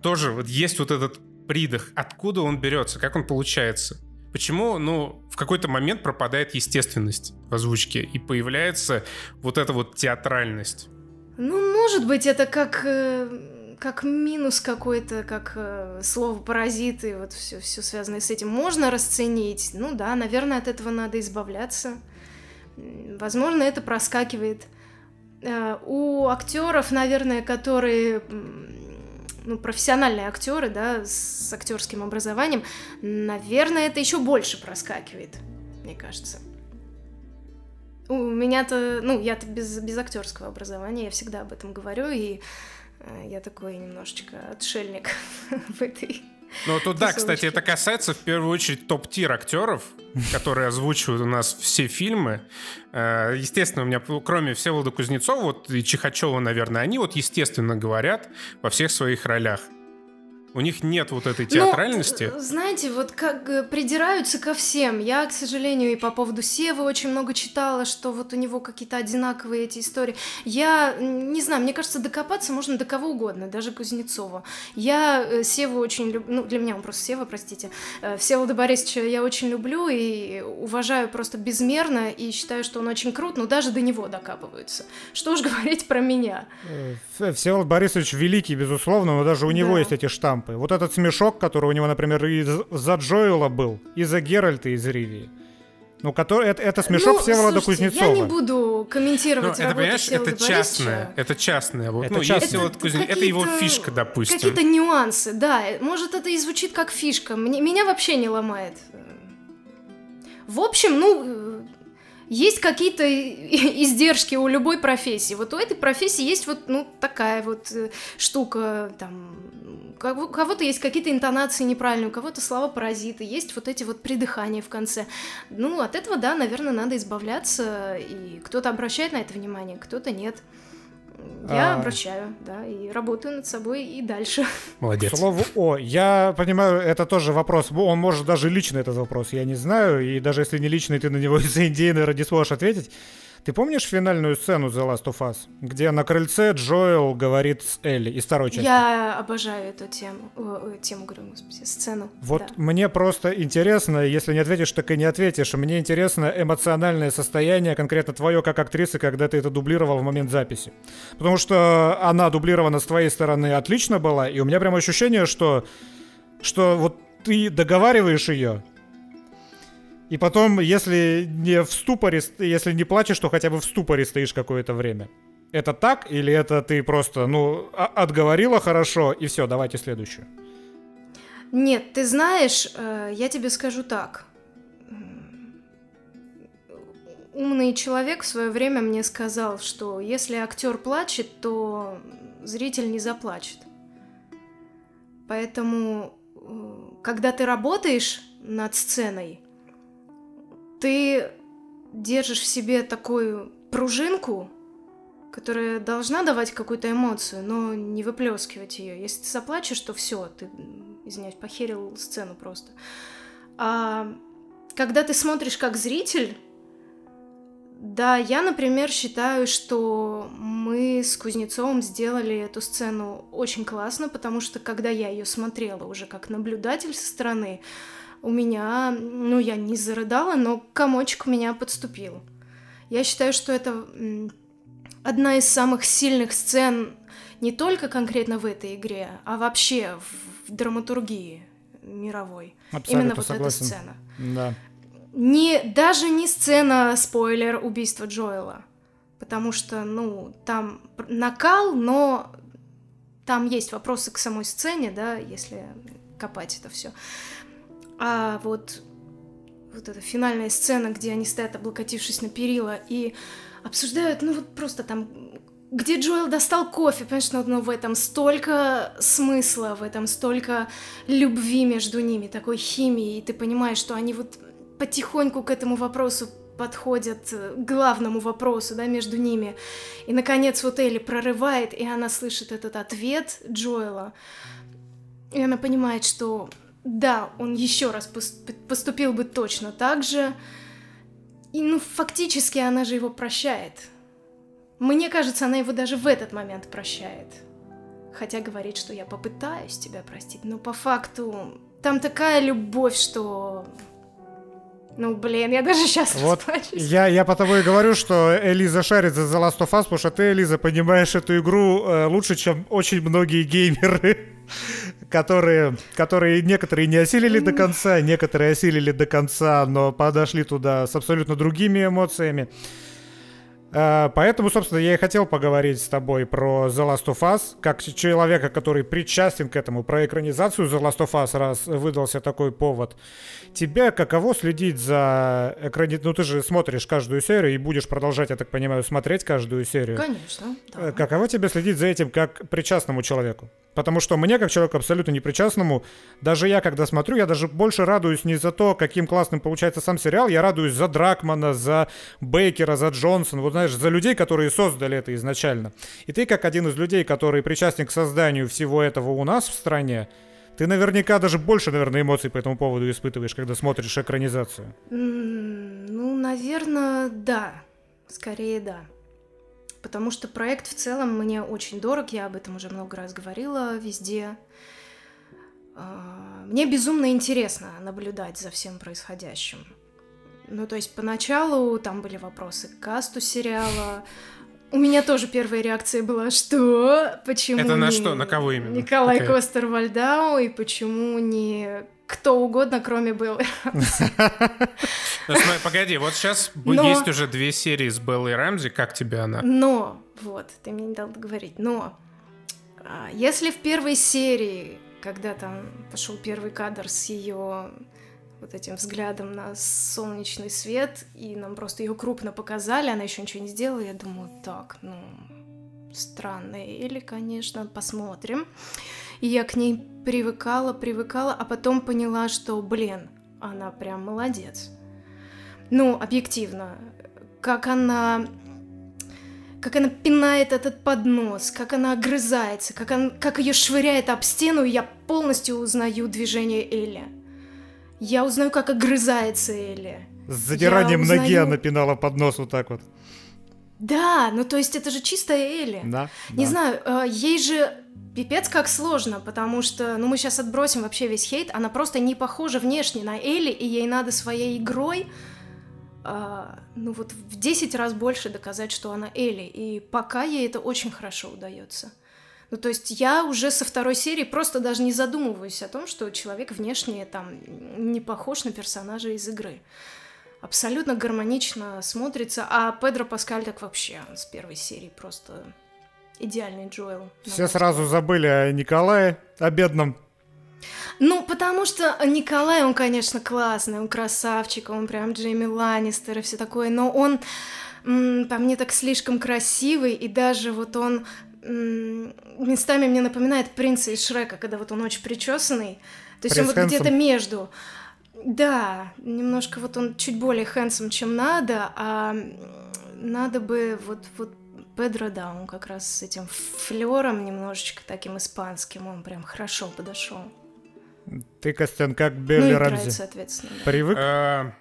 Тоже вот есть вот этот придох. Откуда он берется? Как он получается? Почему, ну, в какой-то момент пропадает естественность в озвучке и появляется вот эта вот театральность? Ну, может быть, это как, э, как минус какой-то, как э, слово паразиты, вот все, все связанное с этим можно расценить. Ну да, наверное, от этого надо избавляться. Возможно, это проскакивает. Э, у актеров, наверное, которые ну, профессиональные актеры, да, с актерским образованием, наверное, это еще больше проскакивает, мне кажется. У меня-то, ну, я-то без, без актерского образования, я всегда об этом говорю, и э, я такой немножечко отшельник [LAUGHS] в этой ну, тут да, кстати, это касается в первую очередь топ-тир актеров, [LAUGHS] которые озвучивают у нас все фильмы. Э, естественно, у меня, кроме Всеволода Кузнецова вот, и Чихачева, наверное, они вот естественно говорят во всех своих ролях. У них нет вот этой театральности. Ну, знаете, вот как э, придираются ко всем. Я, к сожалению, и по поводу Севы очень много читала, что вот у него какие-то одинаковые эти истории. Я не знаю, мне кажется, докопаться можно до кого угодно, даже Кузнецова. Я э, Севу очень люблю, ну, для меня он просто Сева, простите. Всеволода Борисовича я очень люблю и уважаю просто безмерно, и считаю, что он очень крут, но даже до него докапываются. Что уж [LAUGHS] говорить про меня. Всеволод Борисович великий, безусловно, но даже у него да. есть эти штампы лампы. Вот этот смешок, который у него, например, и за Джоэла был, и за Геральта из Ривии. Ну, который, это, это смешок ну, Всеволода слушайте, Кузнецова. Я не буду комментировать ну, это, понимаешь, это частное, это частное. Вот, это, ну, частное. Вот Кузнец... это его фишка, допустим. Какие-то нюансы, да. Может, это и звучит как фишка. Мне, меня вообще не ломает. В общем, ну, есть какие-то издержки у любой профессии. Вот у этой профессии есть вот ну, такая вот э, штука, там, у кого-то есть какие-то интонации неправильные, у кого-то слова паразиты, есть вот эти вот придыхания в конце. Ну, от этого, да, наверное, надо избавляться, и кто-то обращает на это внимание, кто-то нет. Я а... обращаю, да, и работаю над собой и дальше. [LAUGHS] Молодец. К слову, о, я понимаю, это тоже вопрос, он может даже лично этот вопрос, я не знаю, и даже если не личный, ты на него [LAUGHS] из-за идеи, ради сможешь ответить. Ты помнишь финальную сцену The Last of Us, где на крыльце Джоэл говорит с Элли из второй части? Я обожаю эту тему, тему, говорю, господи, сцену. Вот да. мне просто интересно, если не ответишь, так и не ответишь. Мне интересно эмоциональное состояние, конкретно твое как актрисы, когда ты это дублировал в момент записи. Потому что она дублирована с твоей стороны отлично была, и у меня прям ощущение, что, что вот ты договариваешь ее, и потом, если не в ступоре, если не плачешь, то хотя бы в ступоре стоишь какое-то время. Это так или это ты просто, ну, отговорила хорошо и все, давайте следующую? Нет, ты знаешь, э, я тебе скажу так. Умный человек в свое время мне сказал, что если актер плачет, то зритель не заплачет. Поэтому, э, когда ты работаешь над сценой, ты держишь в себе такую пружинку, которая должна давать какую-то эмоцию, но не выплескивать ее. Если ты заплачешь, то все, ты, извиняюсь, похерил сцену просто. А когда ты смотришь как зритель, да, я, например, считаю, что мы с Кузнецовым сделали эту сцену очень классно, потому что когда я ее смотрела уже как наблюдатель со стороны, у меня, ну, я не зарыдала, но комочек у меня подступил. Я считаю, что это одна из самых сильных сцен не только конкретно в этой игре, а вообще в, в драматургии мировой. Абсолютно Именно вот согласен. эта сцена. Да. Не, даже не сцена, спойлер, убийства Джоэла. Потому что, ну, там накал, но там есть вопросы к самой сцене, да, если копать это все. А вот вот эта финальная сцена, где они стоят, облокотившись на перила, и обсуждают, ну вот просто там, где Джоэл достал кофе, понимаешь, ну, ну в этом столько смысла, в этом столько любви между ними, такой химии, и ты понимаешь, что они вот потихоньку к этому вопросу подходят к главному вопросу, да, между ними. И, наконец, вот Элли прорывает, и она слышит этот ответ Джоэла. И она понимает, что да, он еще раз поступил бы точно так же. И, ну, фактически она же его прощает. Мне кажется, она его даже в этот момент прощает. Хотя говорит, что я попытаюсь тебя простить, но по факту там такая любовь, что... Ну, блин, я даже сейчас вот я, я потому и говорю, что Элиза шарит за The Last of Us, потому что ты, Элиза, понимаешь эту игру э, лучше, чем очень многие геймеры [LAUGHS] которые, которые некоторые не осилили до конца, некоторые осилили до конца, но подошли туда с абсолютно другими эмоциями. А, поэтому, собственно, я и хотел поговорить с тобой про The Last of Us, как человека, который причастен к этому, про экранизацию The Last of Us, раз выдался такой повод. Тебя каково следить за экрани... Ну, ты же смотришь каждую серию и будешь продолжать, я так понимаю, смотреть каждую серию. Конечно, да. Э, каково тебе следить за этим как причастному человеку? Потому что мне, как человеку абсолютно непричастному, даже я, когда смотрю, я даже больше радуюсь не за то, каким классным получается сам сериал, я радуюсь за Дракмана, за Бейкера, за Джонсон, вот знаешь, за людей, которые создали это изначально. И ты, как один из людей, который причастен к созданию всего этого у нас в стране, Ты наверняка даже больше, наверное, эмоций по этому поводу испытываешь, когда смотришь экранизацию. Ну, наверное, да. Скорее, да. Потому что проект в целом мне очень дорог, я об этом уже много раз говорила везде. А, мне безумно интересно наблюдать за всем происходящим. Ну, то есть поначалу там были вопросы к касту сериала. У меня тоже первая реакция была, что? Почему Это на не что? На кого именно? Николай Какая? Костер Вальдау, и почему не кто угодно, кроме Беллы Рамзи? Ну, погоди, вот сейчас есть уже две серии с Беллой Рамзи. Как тебе она? Но, вот, ты мне не дал договорить, но а, если в первой серии, когда там пошел первый кадр с ее вот этим взглядом на солнечный свет, и нам просто ее крупно показали, она еще ничего не сделала, я думаю, так, ну, странно, или, конечно, посмотрим. И я к ней привыкала, привыкала, а потом поняла, что, блин, она прям молодец. Ну, объективно, как она как она пинает этот поднос, как она огрызается, как, он, как ее швыряет об стену, и я полностью узнаю движение Элли. Я узнаю, как огрызается Элли. С задиранием Я ноги узнаю- она пинала под нос вот так вот. Да, ну то есть это же чистая Элли. Да. Не да. знаю, э, ей же пипец как сложно, потому что, ну мы сейчас отбросим вообще весь хейт, она просто не похожа внешне на Элли, и ей надо своей игрой, а, ну вот в 10 раз больше доказать, что она Элли, и пока ей это очень хорошо удается. Ну, то есть я уже со второй серии просто даже не задумываюсь о том, что человек внешне там не похож на персонажа из игры. Абсолютно гармонично смотрится, а Педро Паскаль так вообще с первой серии просто идеальный Джоэл. Все сразу забыли о Николае, о бедном. Ну, потому что Николай, он, конечно, классный, он красавчик, он прям Джейми Ланнистер и все такое, но он по мне так слишком красивый, и даже вот он местами мне напоминает принца из Шрека, когда вот он очень причесанный. То есть он Принц вот где-то между. Да, немножко вот он чуть более хэнсом, чем надо, а надо бы вот, вот Педро, да, он как раз с этим флером немножечко таким испанским, он прям хорошо подошел. Ты, Костян, как Ну, Белли играет, Рамзи. соответственно. да. Привык? Э,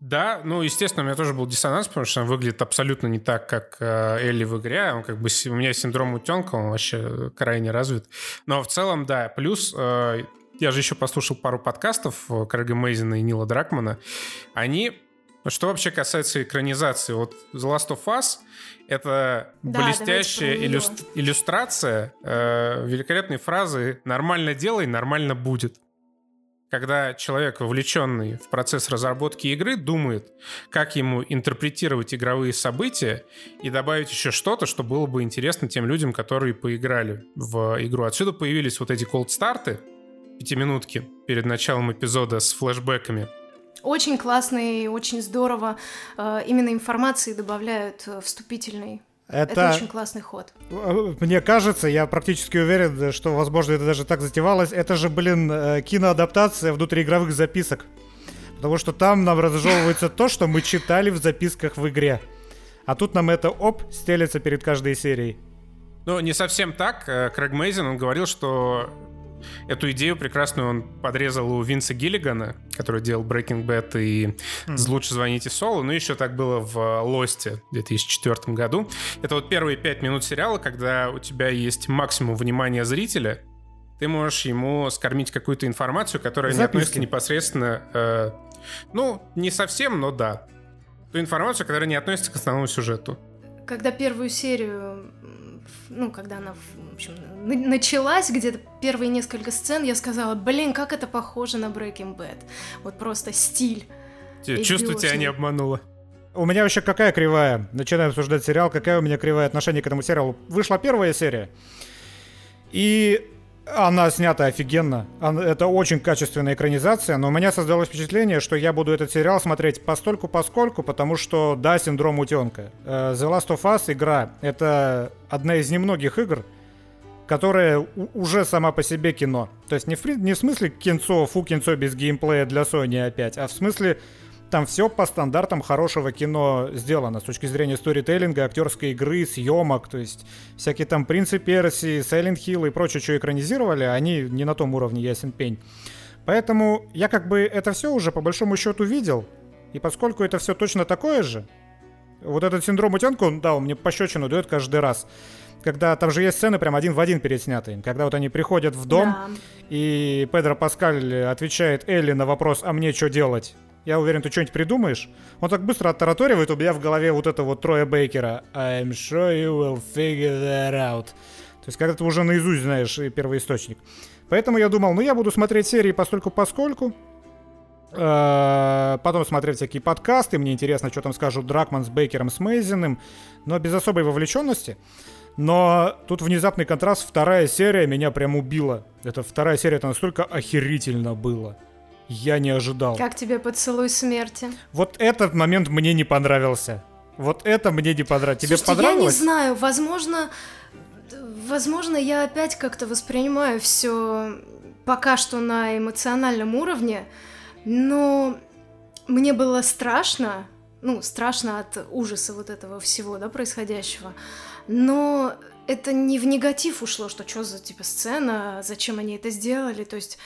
Да, ну, естественно, у меня тоже был диссонанс, потому что он выглядит абсолютно не так, как э, Элли в игре. Он как бы... У меня синдром утенка, он вообще крайне развит. Но в целом, да. Плюс э, я же еще послушал пару подкастов э, Крэга Мейзина и Нила Дракмана. Они... Что вообще касается экранизации, вот The Last of Us — это Да, блестящая иллюст- иллюстрация э, великолепной фразы «нормально делай, нормально будет» когда человек, вовлеченный в процесс разработки игры, думает, как ему интерпретировать игровые события и добавить еще что-то, что было бы интересно тем людям, которые поиграли в игру. Отсюда появились вот эти колд-старты, пятиминутки перед началом эпизода с флешбеками. Очень классно и очень здорово. э, Именно информации добавляют э, вступительный. Это... Это, очень классный ход. э, мне кажется, я практически уверен, что, возможно, это даже так затевалось. Это же, блин, киноадаптация внутриигровых записок. Потому что там нам разжевывается то, что мы читали в записках в игре. А тут нам это, оп, стелется перед каждой серией. Ну, не совсем так. Крэг Мейзен, он говорил, что эту идею прекрасную он подрезал у Винса Гиллигана, который делал Breaking Bad и «Лучше звоните Солу». Ну, еще так было в «Лосте» в 2004 году. Это вот первые пять минут сериала, когда у тебя есть максимум внимания зрителя, ты можешь ему скормить какую-то информацию, которая не Записки. относится непосредственно... э, ну, не совсем, но да. Ту информацию, которая не относится к основному сюжету. Когда первую серию, ну, когда она, в общем, на- началась, где-то первые несколько сцен, я сказала, блин, как это похоже на Breaking Bad. Вот просто стиль. Чувство тебя не обмануло. У меня вообще какая кривая? Начинаем обсуждать сериал. Какая у меня кривая отношение к этому сериалу? Вышла первая серия. И она снята офигенно. Это очень качественная экранизация, но у меня создалось впечатление, что я буду этот сериал смотреть постольку поскольку, потому что, да, синдром утенка. Э, The Last of Us игра — это одна из немногих игр, которая уже сама по себе кино. То есть не в, не в смысле кинцо, фу, кинцо без геймплея для Sony опять, а в смысле там все по стандартам хорошего кино сделано с точки зрения сторителлинга, актерской игры, съемок, то есть всякие там «Принцы Перси», «Silent Hill» и прочее, что экранизировали, они не на том уровне, ясен пень. Поэтому я как бы это все уже по большому счету видел, и поскольку это все точно такое же, вот этот синдром утенка, он, да, он мне пощечину дает каждый раз. Когда там же есть сцены прям один в один переснятые. Когда вот они приходят в дом, да. и Педро Паскаль отвечает Элли на вопрос «А мне что делать?». Я уверен, ты что-нибудь придумаешь. Он так быстро оттараторивает, у меня в голове вот это вот Троя Бейкера. I'm sure you will figure that out. То есть, когда ты уже наизусть знаешь первоисточник. Поэтому я думал, ну я буду смотреть серии постольку поскольку. Э, потом смотреть всякие подкасты. Мне интересно, что там скажут Дракман с Бейкером, с Мейзиным. Но без особой вовлеченности. Но тут внезапный контраст. Вторая серия меня прям убила. Это вторая серия, это настолько охерительно было. Я не ожидал. Как тебе поцелуй смерти? Вот этот момент мне не понравился. Вот это мне не понравилось. Тебе Слушайте, понравилось? Я не знаю, возможно, возможно, я опять как-то воспринимаю все пока что на эмоциональном уровне, но мне было страшно, ну, страшно от ужаса вот этого всего, да, происходящего, но это не в негатив ушло, что что за, типа, сцена, зачем они это сделали, то есть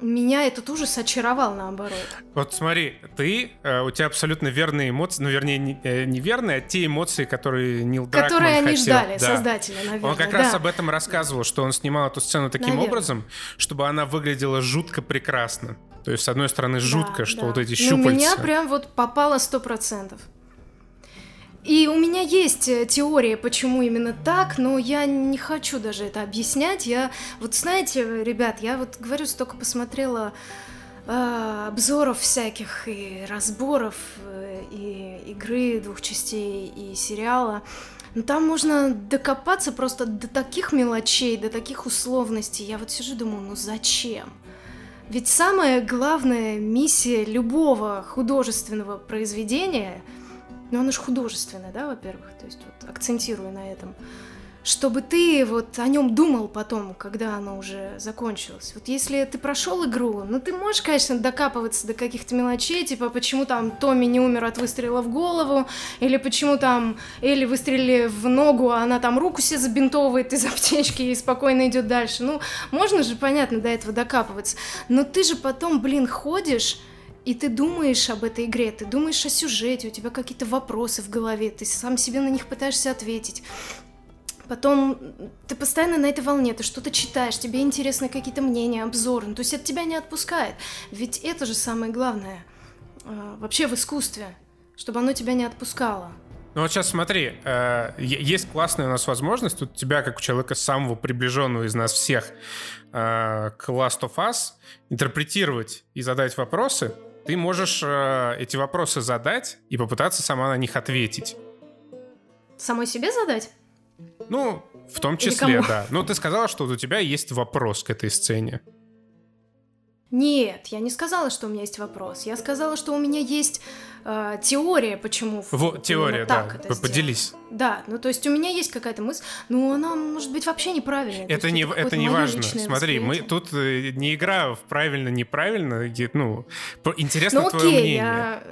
меня этот ужас очаровал наоборот. Вот смотри, ты, э, у тебя абсолютно верные эмоции, ну, вернее, не, э, не верные, а те эмоции, которые Нил Дракман Которые они хотел. ждали, да. создатели, наверное. Он как да. раз об этом рассказывал, что он снимал эту сцену таким Наверное. образом, чтобы она выглядела жутко прекрасно. То есть, с одной стороны, жутко, Да, что да. вот эти Ну, щупальца... меня прям вот попало сто процентов. И у меня есть э, теория, почему именно так, но я не хочу даже это объяснять. Я, вот знаете, ребят, я вот говорю, столько посмотрела э, обзоров всяких и разборов, э, и игры двух частей, и сериала. Но там можно докопаться просто до таких мелочей, до таких условностей. Я вот сижу думаю, ну зачем? Ведь самая главная миссия любого художественного произведения, ну оно же художественное, да, во-первых, то есть вот акцентирую на этом, чтобы ты вот о нем думал потом, когда оно уже закончилось. Вот если ты прошел игру, ну ты можешь, конечно, докапываться до каких-то мелочей, типа почему там Томми не умер от выстрела в голову, или почему там Элли выстрелили в ногу, а она там руку себе забинтовывает из [LAUGHS] аптечки и спокойно идет дальше. Ну, можно же, понятно, до этого докапываться. Но ты же потом, блин, ходишь и ты думаешь об этой игре, ты думаешь о сюжете, у тебя какие-то вопросы в голове, ты сам себе на них пытаешься ответить. Потом ты постоянно на этой волне, ты что-то читаешь, тебе интересны какие-то мнения, обзоры, ну, то есть это тебя не отпускает. Ведь это же самое главное э, вообще в искусстве, чтобы оно тебя не отпускало. Ну вот сейчас смотри, э, есть классная у нас возможность, тут тебя, как у человека самого приближенного из нас всех э, к Last of Us, интерпретировать и задать вопросы. Ты можешь э, эти вопросы задать и попытаться сама на них ответить. Самой себе задать? Ну, в том числе, да. Ну, ты сказала, что у тебя есть вопрос к этой сцене. Нет, я не сказала, что у меня есть вопрос. Я сказала, что у меня есть э, теория, почему именно теория, да. так это П- сделано. Поделись. Да, ну то есть у меня есть какая-то мысль, но она может быть вообще неправильная. То Это не, это не важно. Смотри, мы тут э, не игра в правильно-неправильно. Ну, интересно Ну твое окей, мнение. я...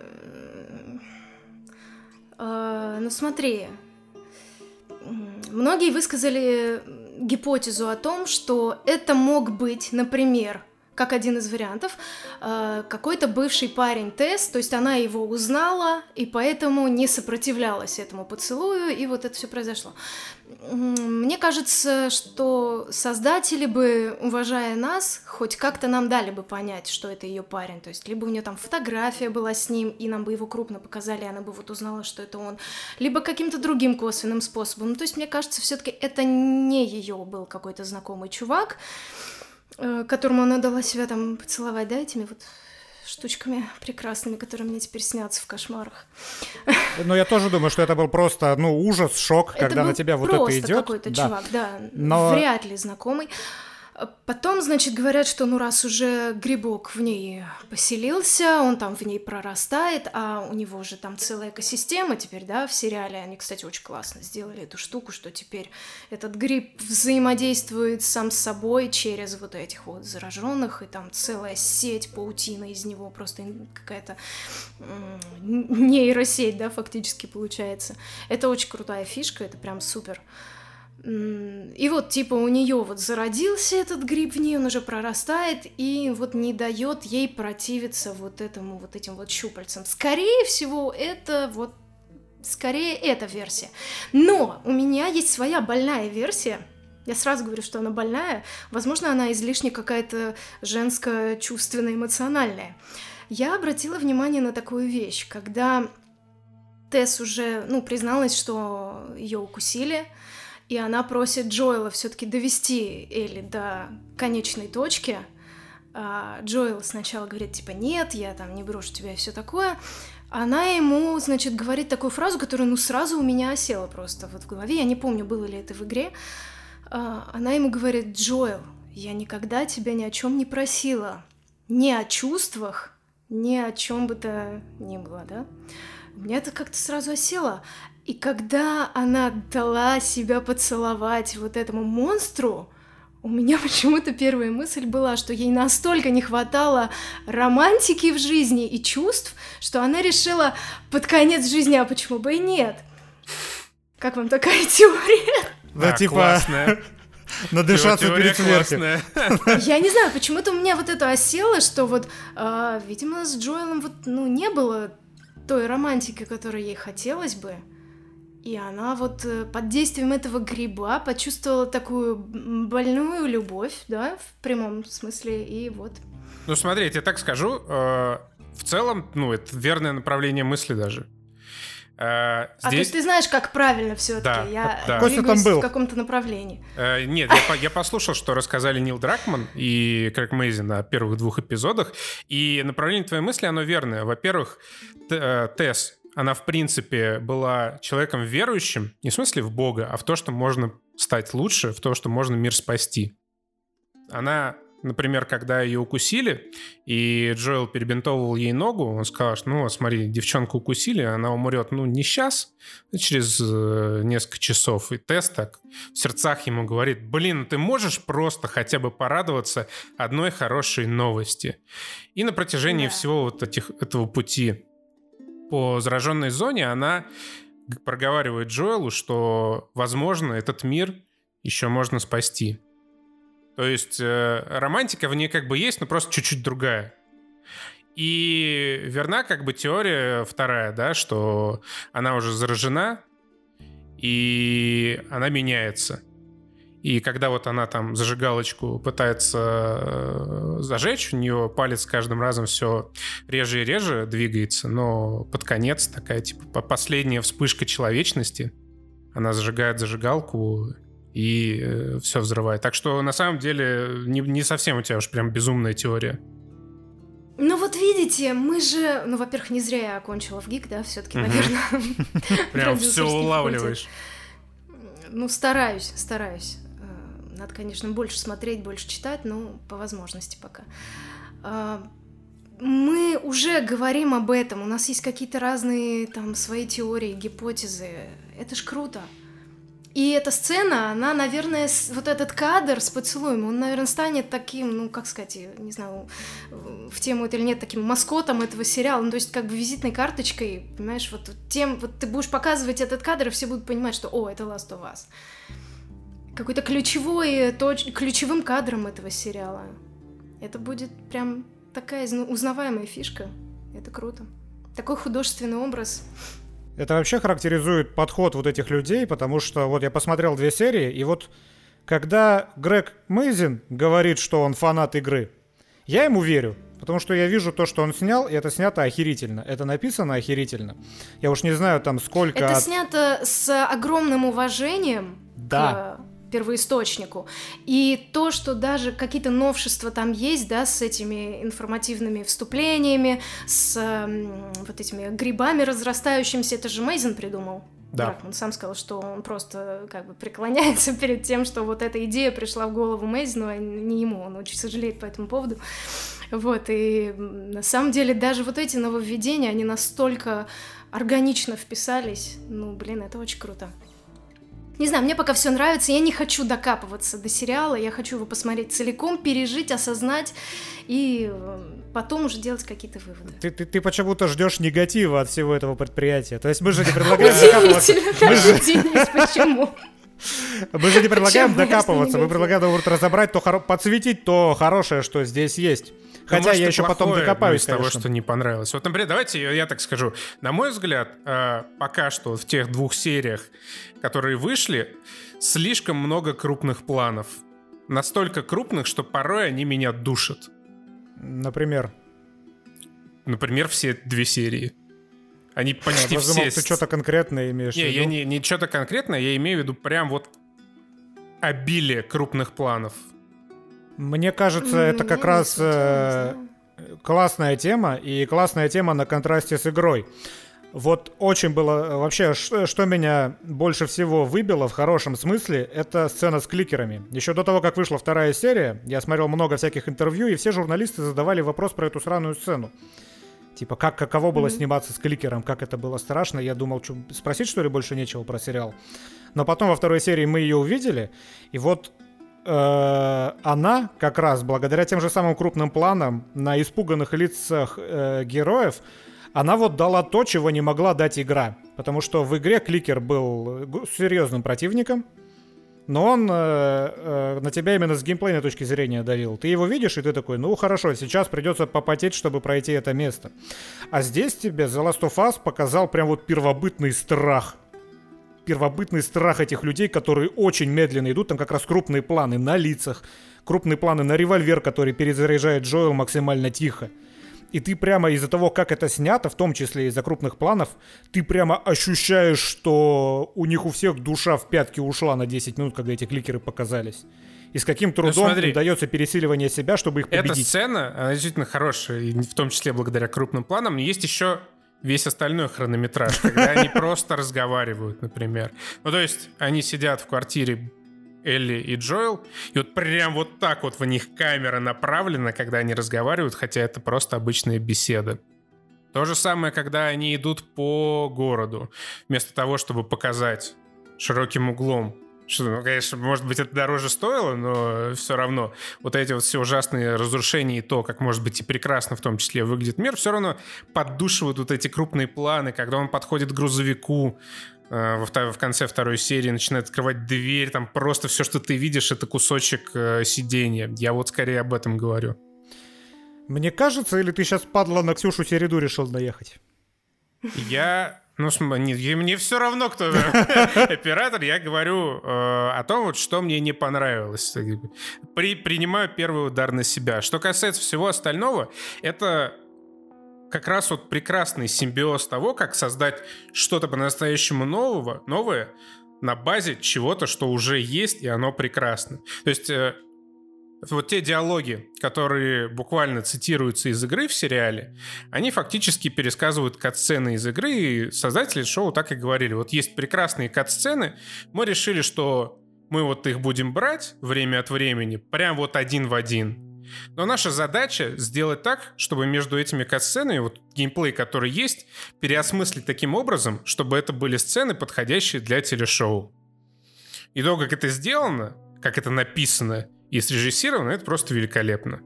э, ну смотри, многие высказали гипотезу о том, что это мог быть, например, как один из вариантов, э, какой-то бывший парень Тесс, то есть она его узнала и поэтому не сопротивлялась этому поцелую, и вот это все произошло. Мне кажется, что создатели бы, уважая нас, хоть как-то нам дали бы понять, что это ее парень. То есть, либо у нее там фотография была с ним, и нам бы его крупно показали, и она бы вот узнала, что это он, либо каким-то другим косвенным способом. То есть, мне кажется, все-таки это не ее был какой-то знакомый чувак, которому она дала себя там поцеловать, да, этими вот штучками прекрасными, которые мне теперь снятся в кошмарах. Но я тоже думаю, что это был просто, ну, ужас, шок, Это когда на тебя вот это идет. какой-то чувак, да, Но- вряд ли знакомый. Потом, значит, говорят, что ну раз уже грибок в ней поселился, он там в ней прорастает, а у него же там целая экосистема теперь, да, в сериале. Они, кстати, очень классно сделали эту штуку, что теперь этот гриб взаимодействует сам с собой через вот этих вот зараженных, и там целая сеть паутины из него, просто какая-то нейросеть, да, фактически получается. Это очень крутая фишка, это прям супер. И вот, типа, у нее вот зародился этот гриб в ней, он уже прорастает, и вот не дает ей противиться вот этому, вот этим вот щупальцам. Скорее всего, это вот, скорее эта версия. Но у меня есть своя больная версия, я сразу говорю, что она больная. Возможно, она излишне какая-то женская, чувственная, эмоциональная. Я обратила внимание на такую вещь, когда Тесс уже, ну, призналась, что ее укусили, и она просит Джоэла все-таки довести Элли до конечной точки. А Джоэл сначала говорит, типа, нет, я там не брошу тебя и все такое. Она ему, значит, говорит такую фразу, которая, ну, сразу у меня осела просто вот в голове. Я не помню, было ли это в игре. А, она ему говорит, Джоэл, я никогда тебя ни о чем не просила. Ни о чувствах, ни о чем бы то ни было, да? У меня это как-то сразу осело. И когда она дала себя поцеловать вот этому монстру, у меня [LAUGHS] почему-то первая мысль была, что ей настолько не хватало романтики в жизни и чувств, что она решила под конец жизни, а почему бы и нет? Как вам такая [LAUGHS] теория? Да, типа... [LAUGHS] Надышаться перед смертью. Я не знаю, почему-то у меня вот это осело, что вот, э, видимо, с Джоэлом вот, ну, не было той романтики, которой ей хотелось бы. И она вот э, под действием этого гриба почувствовала такую больную любовь, да, в прямом смысле, и вот. Ну смотри, я тебе так скажу, э, в целом, ну, это верное направление мысли даже. Э, здесь... А то есть ты знаешь, как правильно все-таки? Да, я да. там был? в каком-то направлении. Э, нет, я, я послушал, что рассказали Нил Дракман и Крэг Мейзи на первых двух эпизодах, и направление твоей мысли, оно верное. Во-первых, э, Тесс она, в принципе, была человеком верующим, не в смысле в Бога, а в то, что можно стать лучше, в то, что можно мир спасти. Она, например, когда ее укусили, и Джоэл перебинтовывал ей ногу, он сказал, что, ну, смотри, девчонку укусили, она умрет, ну, не сейчас, а через э, несколько часов. И Тесс так в сердцах ему говорит, блин, ты можешь просто хотя бы порадоваться одной хорошей новости. И на протяжении да. всего вот этих, этого пути по зараженной зоне, она проговаривает Джоэлу, что, возможно, этот мир еще можно спасти. То есть э, романтика в ней как бы есть, но просто чуть-чуть другая. И верна как бы теория вторая, да, что она уже заражена, и она меняется. И когда вот она там зажигалочку пытается э, зажечь, у нее палец с каждым разом все реже и реже двигается, но под конец такая типа последняя вспышка человечности. Она зажигает зажигалку и э, все взрывает. Так что на самом деле не, не совсем у тебя уж прям безумная теория. Ну вот видите, мы же, ну во-первых, не зря я окончила в ГИК, да, все-таки, наверное. [LAUGHS] Прям все улавливаешь. Ну стараюсь, стараюсь. Надо, конечно, больше смотреть, больше читать, но по возможности пока. А, мы уже говорим об этом, у нас есть какие-то разные там свои теории, гипотезы. Это ж круто. И эта сцена, она, наверное, вот этот кадр с поцелуем, он, наверное, станет таким, ну, как сказать, не знаю, в тему это или нет, таким маскотом этого сериала, ну, то есть как бы визитной карточкой, понимаешь, вот тем, вот ты будешь показывать этот кадр, и все будут понимать, что, о, это Last of Us какой-то ключевой, точ, ключевым кадром этого сериала. Это будет прям такая узнаваемая фишка. Это круто. Такой художественный образ. Это вообще характеризует подход вот этих людей, потому что вот я посмотрел две серии, и вот когда Грег Мейзин говорит, что он фанат игры, я ему верю, потому что я вижу то, что он снял, и это снято охерительно. Это написано охерительно. Я уж не знаю там сколько... Это от... снято с огромным уважением да. к первоисточнику. И то, что даже какие-то новшества там есть, да, с этими информативными вступлениями, с э, вот этими грибами разрастающимися, это же Мейзен придумал. Да. Дракман сам сказал, что он просто как бы преклоняется [LAUGHS] перед тем, что вот эта идея пришла в голову Мейзину, а не ему. Он очень сожалеет по этому поводу. Вот, и на самом деле даже вот эти нововведения, они настолько органично вписались. Ну, блин, это очень круто. Не знаю, мне пока все нравится, я не хочу докапываться до сериала, я хочу его посмотреть целиком, пережить, осознать и э, потом уже делать какие-то выводы. Ты, ты, ты почему-то ждешь негатива от всего этого предприятия. То есть мы же не [LAUGHS] предлагаем докапываться. Почему? [LAUGHS] Мы же не предлагаем докапываться, мы предлагаем разобрать, то подсветить то хорошее, что здесь есть. Ну, Хотя я еще потом докопаюсь, из того, что не понравилось. Вот, например, давайте я так скажу. На мой взгляд, э, пока что в тех двух сериях, которые вышли, слишком много крупных планов. Настолько крупных, что порой они меня душат. Например? Например, все две серии. Они почти я все... ты что-то конкретное имеешь не, в виду? Я не, не что-то конкретное, я имею в виду прям вот обилие крупных планов. Мне кажется, это как раз э, классная тема, и классная тема на контрасте с игрой. Вот очень было... Вообще, что, что меня больше всего выбило в хорошем смысле, это сцена с кликерами. Еще до того, как вышла вторая серия, я смотрел много всяких интервью, и все журналисты задавали вопрос про эту сраную сцену. Типа, как, каково было mm-hmm. сниматься с кликером, как это было страшно. Я думал, что, спросить, что ли, больше нечего про сериал. Но потом во второй серии мы ее увидели, и вот э, она как раз благодаря тем же самым крупным планам на испуганных лицах э, героев, она вот дала то, чего не могла дать игра. Потому что в игре кликер был серьезным противником, но он э, э, на тебя именно с геймплейной точки зрения давил. Ты его видишь, и ты такой, ну хорошо, сейчас придется попотеть, чтобы пройти это место. А здесь тебе The Last of Us показал прям вот первобытный страх первобытный страх этих людей, которые очень медленно идут. Там как раз крупные планы на лицах, крупные планы на револьвер, который перезаряжает Джоэл максимально тихо. И ты прямо из-за того, как это снято, в том числе из-за крупных планов, ты прямо ощущаешь, что у них у всех душа в пятки ушла на 10 минут, когда эти кликеры показались. И с каким трудом ну, удается пересиливание себя, чтобы их победить. Эта сцена, она действительно хорошая, в том числе благодаря крупным планам. Но есть еще весь остальной хронометраж, когда они просто разговаривают, например. Ну, то есть они сидят в квартире Элли и Джоэл, и вот прям вот так вот в них камера направлена, когда они разговаривают, хотя это просто обычная беседа. То же самое, когда они идут по городу, вместо того, чтобы показать широким углом что, ну, конечно, может быть, это дороже стоило, но все равно вот эти вот все ужасные разрушения и то, как, может быть, и прекрасно в том числе выглядит мир, все равно поддушивают вот эти крупные планы, когда он подходит к грузовику, э, в, в конце второй серии начинает открывать дверь, там просто все, что ты видишь, это кусочек э, сидения. Я вот скорее об этом говорю. Мне кажется, или ты сейчас, падла, на Ксюшу Середу решил наехать? Я ну, мне, мне все равно, кто [LAUGHS] оператор. Я говорю э, о том, вот, что мне не понравилось. При, принимаю первый удар на себя. Что касается всего остального, это как раз вот прекрасный симбиоз того, как создать что-то по-настоящему нового, новое на базе чего-то, что уже есть, и оно прекрасно. То есть э, вот те диалоги, которые буквально цитируются из игры в сериале, они фактически пересказывают кат-сцены из игры, и создатели шоу так и говорили. Вот есть прекрасные кат-сцены, мы решили, что мы вот их будем брать время от времени, прям вот один в один. Но наша задача сделать так, чтобы между этими кат-сценами, вот геймплей, который есть, переосмыслить таким образом, чтобы это были сцены, подходящие для телешоу. И то, как это сделано, как это написано, и срежиссировано, это просто великолепно.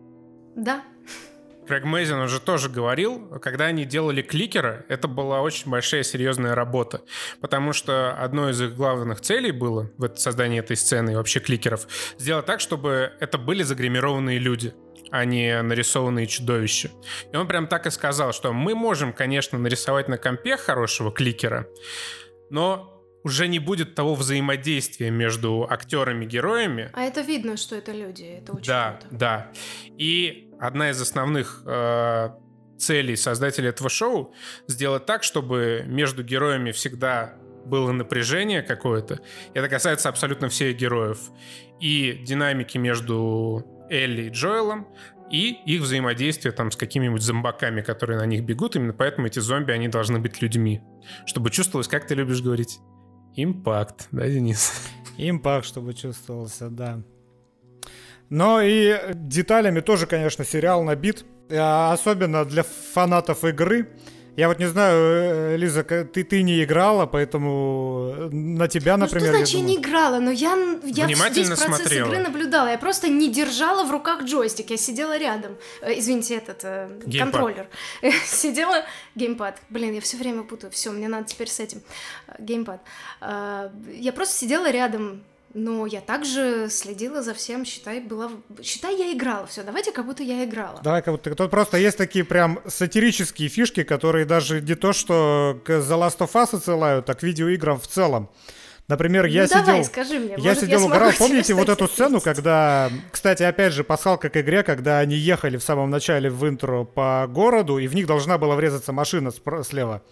Да. Крэг Мэйзин уже тоже говорил, когда они делали кликера, это была очень большая серьезная работа, потому что одной из их главных целей было в создании этой сцены и вообще кликеров сделать так, чтобы это были загримированные люди а не нарисованные чудовища. И он прям так и сказал, что мы можем, конечно, нарисовать на компе хорошего кликера, но уже не будет того взаимодействия между актерами героями. А это видно, что это люди, это очень Да, круто. да. И одна из основных э, целей создателей этого шоу сделать так, чтобы между героями всегда было напряжение какое-то. Это касается абсолютно всех героев. И динамики между Элли и Джоэлом, и их взаимодействие там с какими-нибудь зомбаками, которые на них бегут. Именно поэтому эти зомби, они должны быть людьми. Чтобы чувствовалось, как ты любишь говорить, Импакт, да, Денис? Импакт, чтобы чувствовался, да. Но и деталями тоже, конечно, сериал набит. А особенно для фанатов игры. Я вот не знаю, э, Лиза, ты, ты не играла, поэтому на тебя, например... Ну что значит я, я не играла? Но я, я весь процесс смотрела. игры наблюдала. Я просто не держала в руках джойстик. Я сидела рядом. Э, извините, этот э, контроллер. [LAUGHS] сидела... Геймпад. Блин, я все время путаю. Все, мне надо теперь с этим. Э, геймпад. Э, я просто сидела рядом но я также следила за всем, считай, была... Считай, я играла. Все, давайте, как будто я играла. Давай, как будто... Тут просто есть такие прям сатирические фишки, которые даже не то, что к The Last of Us отсылают, так к видеоиграм в целом. Например, ну, я давай, сидел, скажи мне, я может, сидел я играл. [LAUGHS] Помните вот эту сцену, когда, кстати, опять же, пасхалка к игре, когда они ехали в самом начале в интро по городу, и в них должна была врезаться машина спро- слева.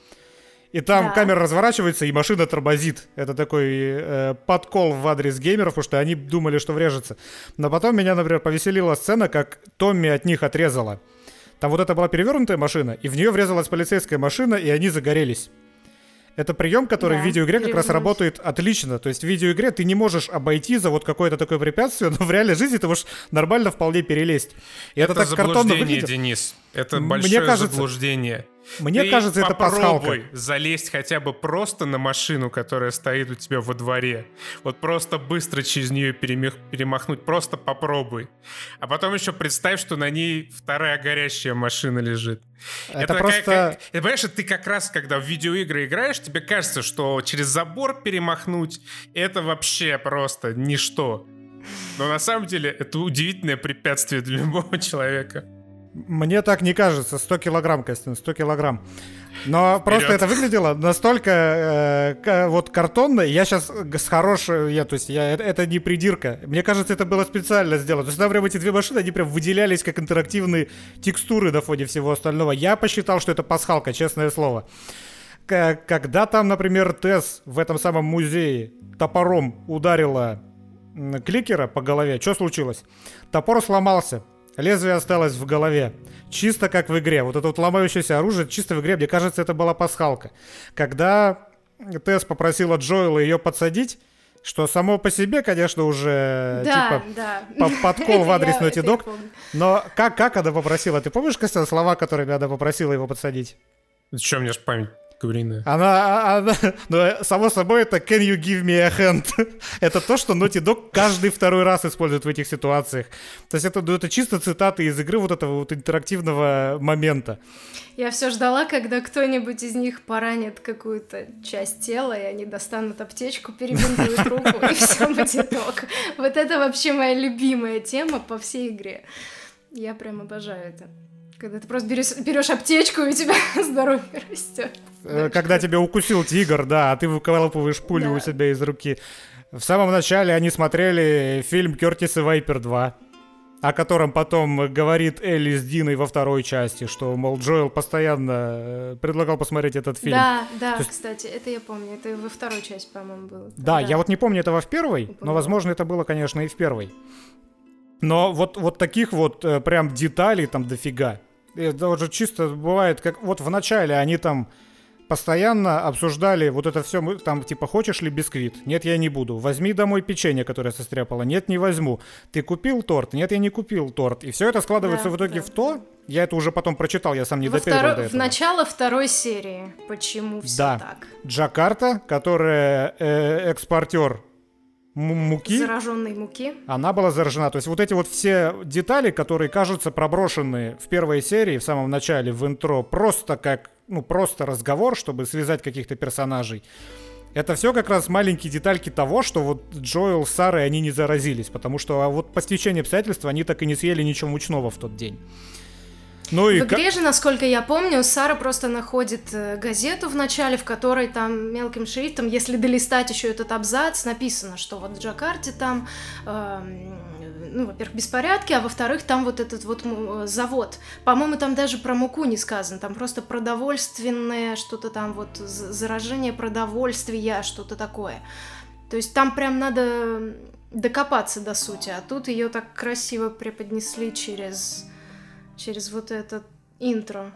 И там Да. камера разворачивается, и машина тормозит. Это такой э, подкол в адрес геймеров, потому что они думали, что врежется. Но потом меня, например, повеселила сцена, как Томми от них отрезала. Там вот это была перевернутая машина, и в нее врезалась полицейская машина, и они загорелись. Это прием, который Да, в видеоигре как раз работает отлично. То есть в видеоигре ты не можешь обойти за вот какое-то такое препятствие, [LAUGHS] но в реальной жизни ты можешь нормально вполне перелезть. И это, Это так картонно заблуждение, выглядит. Денис. Это Мне большое кажется- заблуждение. Мне Ты кажется, это пасхалка. залезть хотя бы просто на машину, которая стоит у тебя во дворе. Вот просто быстро через нее перемахнуть. Просто попробуй. А потом еще представь, что на ней вторая горящая машина лежит. Это как- просто- как- это, понимаешь, ты как раз, когда в видеоигры играешь, тебе кажется, что через забор перемахнуть — это вообще просто ничто. Но на самом деле это удивительное препятствие для любого [LAUGHS] человека. Мне так не кажется. 100 килограмм, Костян, 100 килограмм. Но просто это выглядело настолько э, вот картонно. Я сейчас с хорошей... Я, то есть я, это, это не придирка. Мне кажется, это было специально сделано. То есть, например, эти две машины, они прям выделялись как интерактивные текстуры на фоне всего остального. Я посчитал, что это пасхалка, честное слово. К- Когда там, например, Тесс в этом самом музее топором ударила кликера по голове, что случилось? Топор сломался. Лезвие осталось в голове. Чисто как в игре. Вот это вот ломающееся оружие чисто в игре. Мне кажется, это была пасхалка. Когда Тесс попросила Джоэла ее подсадить, что само по себе, конечно, уже Да, типа да. по- подкол в адрес Naughty Dog. Но как, как она попросила? Ты помнишь, Костян, слова, которыми она попросила его подсадить? Что, у меня ж память куриная. Она, она, [LAUGHS] ну, само собой, это can you give me a hand? [LAUGHS] это то, что Naughty Dog каждый второй раз использует в этих ситуациях. То есть это, ну, это чисто цитаты из игры вот этого вот интерактивного момента. Я все ждала, когда кто-нибудь из них поранит какую-то часть тела, и они достанут аптечку, перебинтуют [LAUGHS] руку, и все будет ок. Вот это вообще моя любимая тема по всей игре. Я прям обожаю это. Когда ты просто берешь, берешь аптечку, и у тебя [LAUGHS] здоровье растет. Э, Когда тебя укусил тигр, да, а ты выколупываешь пулю Да. у себя из руки. В самом начале они смотрели фильм Кертис и Вайпер 2, о котором потом говорит Элли с Диной во второй части, что, мол, Джоэл постоянно э, предлагал посмотреть этот фильм. Да, да, То есть- кстати, это я помню. Это во второй части, по-моему, было. Да, я вот не помню этого в первой, но, Упомянула. возможно, это было, конечно, и в первой. Но вот, вот таких вот э, прям деталей там дофига. Это уже чисто бывает, как вот в начале они там постоянно обсуждали вот это все, там типа, хочешь ли бисквит? Нет, я не буду. Возьми домой печенье, которое состряпала. Нет, не возьму. Ты купил торт? Нет, я не купил торт. И все это складывается Да, в итоге да, в то, я это уже потом прочитал, я сам не Во допер второ- до В этого. начало второй серии. Почему все Да. так? Джакарта, которая э, экспортер муки. Зараженной муки. Она была заражена. То есть вот эти вот все детали, которые кажутся проброшены в первой серии, в самом начале, в интро, просто как, ну, просто разговор, чтобы связать каких-то персонажей. Это все как раз маленькие детальки того, что вот Джоэл с Сарой, они не заразились, потому что а вот по стечению обстоятельств они так и не съели ничего мучного в тот день. Ну и В игре же, насколько я помню, Сара просто находит э, газету в начале, в которой там мелким шрифтом, если долистать еще этот абзац, написано, что вот в Джакарте там, эм, ну, во-первых, беспорядки, а во-вторых, там вот этот вот э, завод. По-моему, там даже про муку не сказано, там просто продовольственное, что-то там вот заражение продовольствия, что-то такое. То есть там прям надо докопаться до сути, а тут ее так красиво преподнесли через через вот это интро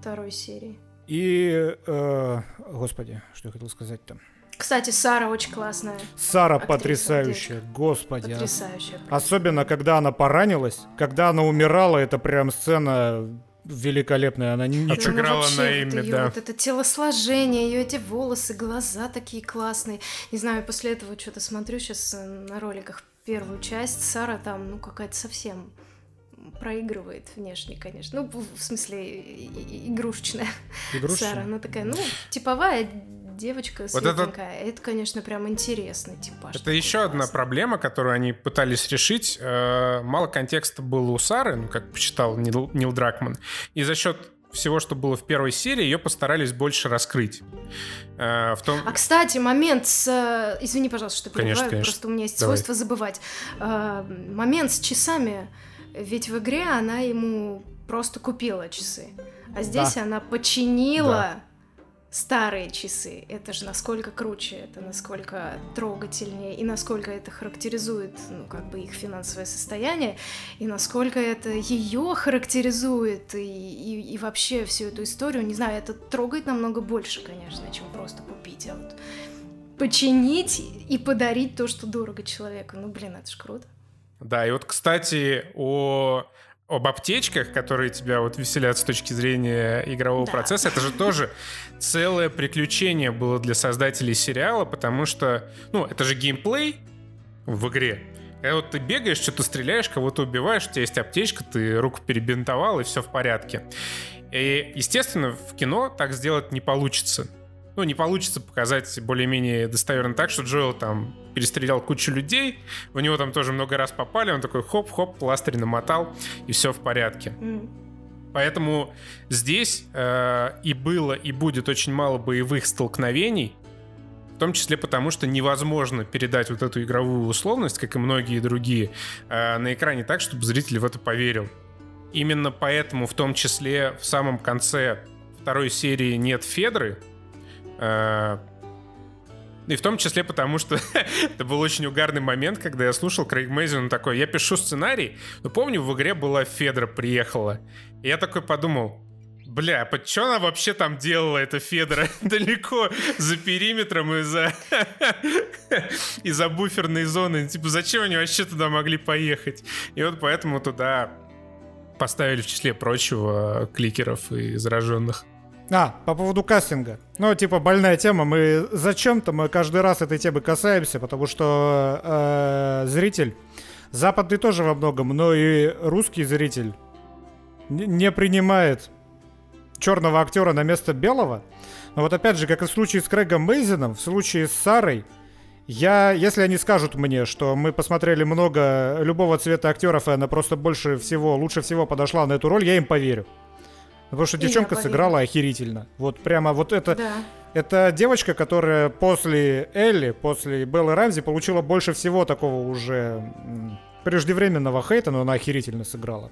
второй серии. И, э, господи, что я хотел сказать-то? Кстати, Сара очень классная. Сара актриса, потрясающая, девочка. господи. А. Потрясающая. А. Особенно, когда она поранилась, когда она умирала, это прям сцена великолепная. Она не играла на имя, вот да. Вот это телосложение, ее эти волосы, глаза такие классные. Не знаю, после этого что-то смотрю сейчас на роликах первую часть. Сара там, ну, какая-то совсем проигрывает внешне, конечно. Ну, в смысле, игрушечная. [LAUGHS] Игрушечная? Сара, она такая, ну, типовая девочка светленькая. Вот это... это, конечно, прям интересный типаж. Это еще классный. одна проблема, которую они пытались решить. Э, мало контекста было у Сары, ну, как почитал Нил, Нил Дракман. И за счет всего, что было в первой серии, ее постарались больше раскрыть. Э, в том... А, кстати, момент с... Э, извини, пожалуйста, что перебиваю, конечно, конечно. просто у меня есть Давай. свойство забывать. Момент с часами, ведь в игре она ему просто купила часы, а здесь да. она починила... Да старые часы. Это же насколько круче, это насколько трогательнее, и насколько это характеризует, ну, как бы их финансовое состояние, и насколько это ее характеризует, и, и, и вообще всю эту историю, не знаю, это трогает намного больше, конечно, чем просто купить, а вот починить и подарить то, что дорого человеку. Ну, блин, это ж круто. Да, и вот, кстати, о об аптечках, которые тебя вот веселят с точки зрения игрового да. процесса, это же тоже [LAUGHS] целое приключение было для создателей сериала, потому что, ну, это же геймплей в игре. И вот ты бегаешь, что-то стреляешь, кого-то убиваешь, у тебя есть аптечка, ты руку перебинтовал, и все в порядке. И, естественно, в кино так сделать не получится ну, не получится показать более-менее достоверно так, что Джоэл там перестрелял кучу людей, в него там тоже много раз попали, он такой хоп-хоп, пластырь намотал, и все в порядке. Mm. Поэтому здесь э, и было, и будет очень мало боевых столкновений, в том числе потому, что невозможно передать вот эту игровую условность, как и многие другие, э, на экране так, чтобы зритель в это поверил. Именно поэтому в том числе в самом конце второй серии нет Федры, и в том числе потому, что [LAUGHS] это был очень угарный момент, когда я слушал Крейг Мэйзин, он такой, я пишу сценарий, но помню, в игре была Федра приехала. И я такой подумал, Бля, а что она вообще там делала, эта Федора, [LAUGHS] далеко за периметром и за... [LAUGHS] и за буферной зоны? Типа, зачем они вообще туда могли поехать? И вот поэтому туда поставили в числе прочего кликеров и зараженных. А, по поводу кастинга. Ну, типа, больная тема. Мы зачем-то мы каждый раз этой темы касаемся, потому что э, зритель, западный тоже во многом, но и русский зритель не принимает черного актера на место белого. Но вот опять же, как и в случае с Крэгом Мейзином, в случае с Сарой, я, если они скажут мне, что мы посмотрели много любого цвета актеров, и она просто больше всего, лучше всего подошла на эту роль, я им поверю. Потому что девчонка сыграла охерительно. Вот прямо вот это... Да. Это девочка, которая после Элли, после Беллы Рамзи получила больше всего такого уже преждевременного хейта, но она охерительно сыграла.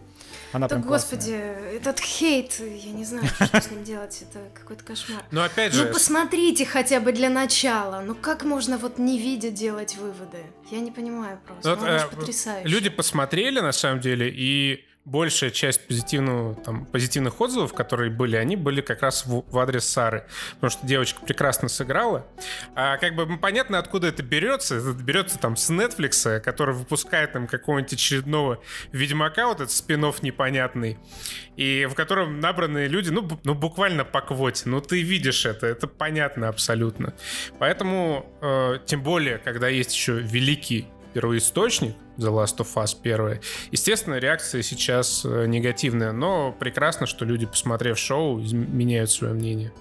Она да, господи, классная. этот хейт, я не знаю, что с ним делать, это какой-то кошмар. Но опять же... Ну, посмотрите хотя бы для начала, ну как можно вот не видя делать выводы? Я не понимаю просто, вот, ну, э, потрясающе. Люди посмотрели, на самом деле, и большая часть позитивного, там, позитивных отзывов, которые были, они были как раз в, в адрес Сары. Потому что девочка прекрасно сыграла. А как бы понятно, откуда это берется. Это берется там с Netflix, который выпускает там какого-нибудь очередного Ведьмака, вот этот спин непонятный, и в котором набраны люди, ну, ну буквально по квоте. Ну, ты видишь это, это понятно абсолютно. Поэтому, э, тем более, когда есть еще великий первоисточник, The Last of Us первая. Естественно, реакция сейчас э, негативная, но прекрасно, что люди, посмотрев шоу, меняют свое мнение.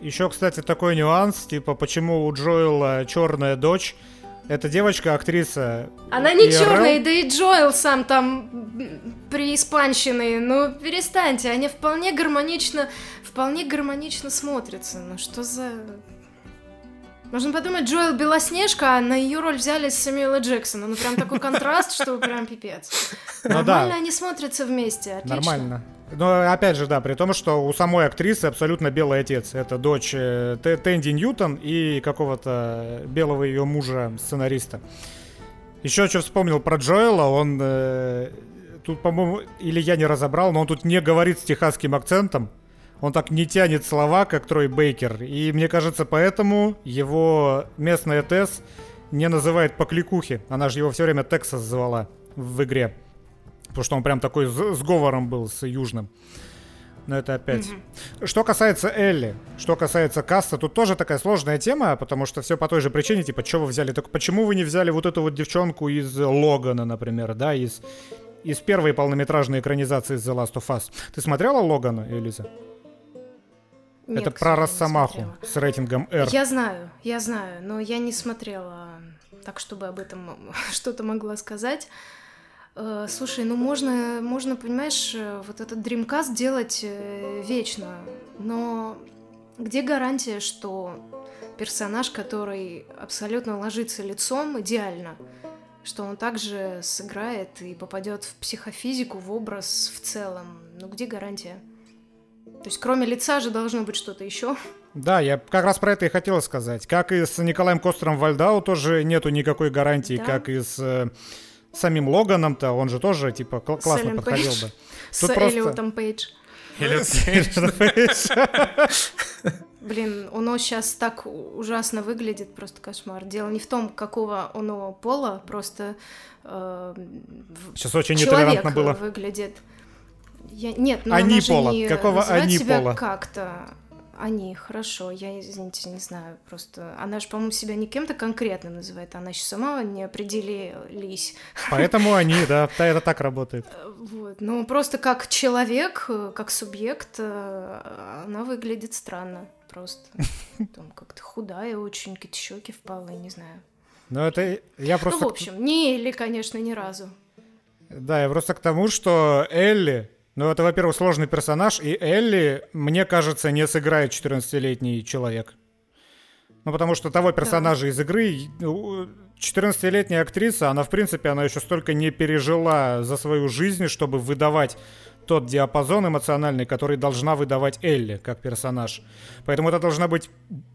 Еще, кстати, такой нюанс, типа, почему у Джоэла черная дочь, эта девочка, актриса. Она не черная, да и Джоэл сам там преиспанщенный. Ну, перестаньте, они вполне гармонично, вполне гармонично смотрятся. Ну, что за можно подумать, Джоэл Белоснежка, а на ее роль взяли Сэмюэла Джексона. Ну, прям такой контраст, что прям пипец. Ну, Нормально да. они смотрятся вместе, отлично. Нормально. Но опять же, да, при том, что у самой актрисы абсолютно белый отец. Это дочь э, Тэнди Ньютон и какого-то белого ее мужа, сценариста. Еще что вспомнил про Джоэла, он э, тут, по-моему, или я не разобрал, но он тут не говорит с техасским акцентом. Он так не тянет слова, как Трой Бейкер. И мне кажется, поэтому его местная Тесс не называет по кликухе. Она же его все время Тексас звала в игре. Потому что он прям такой с говором был, с южным. Но это опять. Mm-hmm. Что касается Элли, что касается касса, тут тоже такая сложная тема, потому что все по той же причине, типа, что вы взяли? Так почему вы не взяли вот эту вот девчонку из Логана, например, да, из, из первой полнометражной экранизации The Last of Us? Ты смотрела Логана, Элиза? Нет, это про Росомаху с рейтингом R. Я знаю, я знаю, но я не смотрела так, чтобы об этом [LAUGHS] что-то могла сказать. Э, слушай, ну можно, можно, понимаешь, э, вот этот Dreamcast делать э, вечно, но где гарантия, что персонаж, который абсолютно ложится лицом идеально, что он также сыграет и попадет в психофизику, в образ в целом? Ну где гарантия? То есть кроме лица же должно быть что-то еще. Да, я как раз про это и хотел сказать. Как и с Николаем Костером Вальдау тоже нету никакой гарантии, да? как и с э, самим Логаном-то, он же тоже, типа, кл- классно Селен подходил Пейдж. бы. С Тут Эллиотом Пейдж. [LAUGHS] Блин, оно сейчас так ужасно выглядит, просто кошмар. Дело не в том, какого оно пола, просто э, сейчас очень нетолерантно было. выглядит. Я, нет, ну они пола. не Какого они себя пола? как-то. Они, хорошо, я, извините, не знаю, просто... Она же, по-моему, себя не кем-то конкретным называет, она еще сама не определились. Поэтому [LAUGHS] они, да, это так работает. Вот, ну, просто как человек, как субъект, она выглядит странно просто. [LAUGHS] Там как-то худая очень, какие-то щеки впалые, не знаю. Ну, это я просто... Ну, в общем, не Элли, конечно, ни разу. Да, я просто к тому, что Элли ну, это, во-первых, сложный персонаж, и Элли, мне кажется, не сыграет 14-летний человек. Ну, потому что того персонажа да. из игры, 14-летняя актриса, она, в принципе, она еще столько не пережила за свою жизнь, чтобы выдавать тот диапазон эмоциональный, который должна выдавать Элли как персонаж. Поэтому это должна быть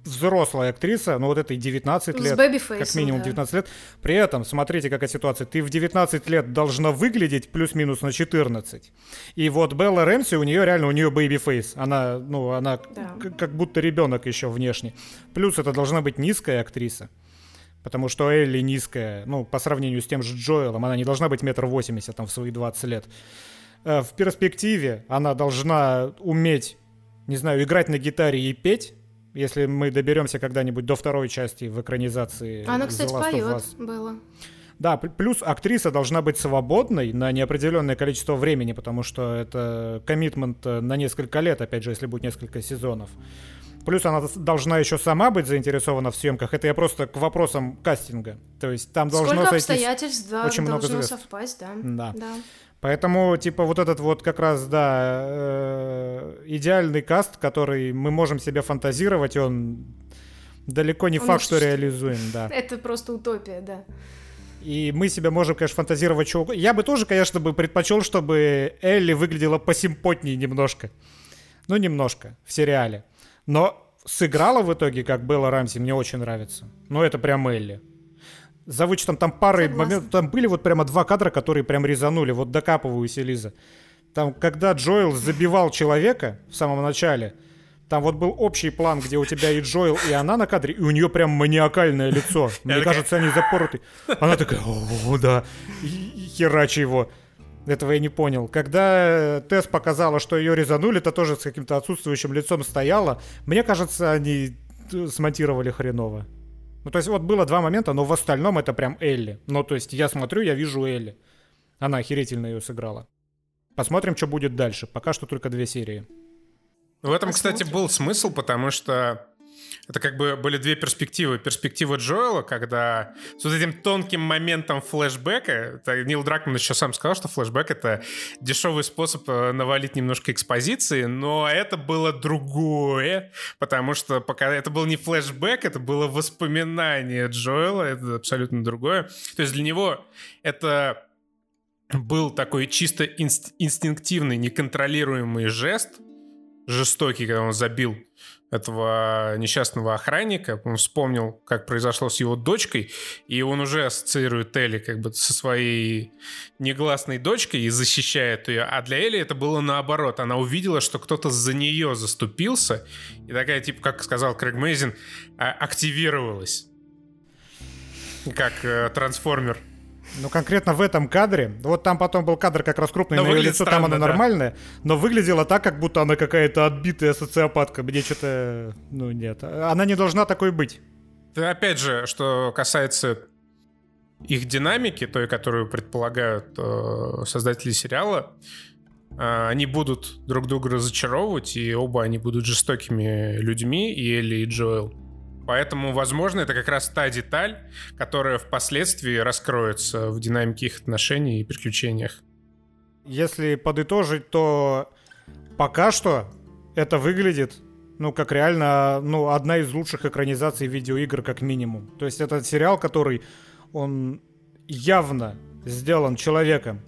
взрослая актриса, ну вот этой 19 лет, как минимум да. 19 лет. При этом, смотрите, какая ситуация. Ты в 19 лет должна выглядеть плюс-минус на 14. И вот Белла Рэмси, у нее реально, у нее baby face. Она, ну, она да. как будто ребенок еще внешне. Плюс это должна быть низкая актриса. Потому что Элли низкая, ну, по сравнению с тем же Джоэлом, она не должна быть метр восемьдесят там в свои 20 лет. Э, в перспективе она должна уметь, не знаю, играть на гитаре и петь, если мы доберемся когда-нибудь до второй части в экранизации. Она, кстати, поет было. Да, плюс актриса должна быть свободной на неопределенное количество времени, потому что это коммитмент э, на несколько лет, опять же, если будет несколько сезонов. Плюс она должна еще сама быть заинтересована в съемках. Это я просто к вопросам кастинга. То есть там должно Сколько обстоятельств, да, очень должно много звезд. совпасть, да. Да. да. Поэтому, типа, вот этот вот как раз, да, э, идеальный каст, который мы можем себе фантазировать, он далеко не он факт, что реализуем, да. [LAUGHS] Это просто утопия, да. И мы себе можем, конечно, фантазировать угодно. Я бы тоже, конечно, бы предпочел, чтобы Элли выглядела посимпотнее немножко. Ну, немножко, в сериале. Но сыграла в итоге, как Белла Рамси, мне очень нравится. Ну, это прям Элли за вычетом там пары Согласна. моментов, там были вот прямо два кадра, которые прям резанули, вот докапываюсь, Элиза. Там, когда Джоэл забивал человека в самом начале, там вот был общий план, где у тебя и Джоэл, и она на кадре, и у нее прям маниакальное лицо. Мне кажется, они запороты. Она такая, о, да, и херачи его. Этого я не понял. Когда Тесс показала, что ее резанули, то тоже с каким-то отсутствующим лицом стояла. Мне кажется, они смонтировали хреново. Ну, то есть вот было два момента, но в остальном это прям Элли. Ну, то есть я смотрю, я вижу Элли. Она охерительно ее сыграла. Посмотрим, что будет дальше. Пока что только две серии. В этом, кстати, был смысл, потому что это как бы были две перспективы. Перспектива Джоэла, когда с вот этим тонким моментом флешбека, это Нил Дракман еще сам сказал, что флешбек — это дешевый способ э, навалить немножко экспозиции, но это было другое, потому что пока это был не флешбек, это было воспоминание Джоэла, это абсолютно другое. То есть для него это был такой чисто инст- инстинктивный, неконтролируемый жест — жестокий, когда он забил этого несчастного охранника. Он вспомнил, как произошло с его дочкой, и он уже ассоциирует Элли как бы со своей негласной дочкой и защищает ее. А для Элли это было наоборот. Она увидела, что кто-то за нее заступился, и такая, типа, как сказал Крэг Мейзин, а, активировалась. Как э, трансформер. Ну, конкретно в этом кадре, вот там потом был кадр как раз крупный, Но на ее лицо там странно, она да. нормальная, но выглядела так, как будто она какая-то отбитая социопатка. Мне что-то, ну нет, она не должна такой быть. Опять же, что касается их динамики, той, которую предполагают э, создатели сериала, э, они будут друг друга разочаровывать, и оба они будут жестокими людьми, и Элли, и Джоэл. Поэтому, возможно, это как раз та деталь, которая впоследствии раскроется в динамике их отношений и приключениях. Если подытожить, то пока что это выглядит, ну, как реально, ну, одна из лучших экранизаций видеоигр, как минимум. То есть это сериал, который, он явно сделан человеком,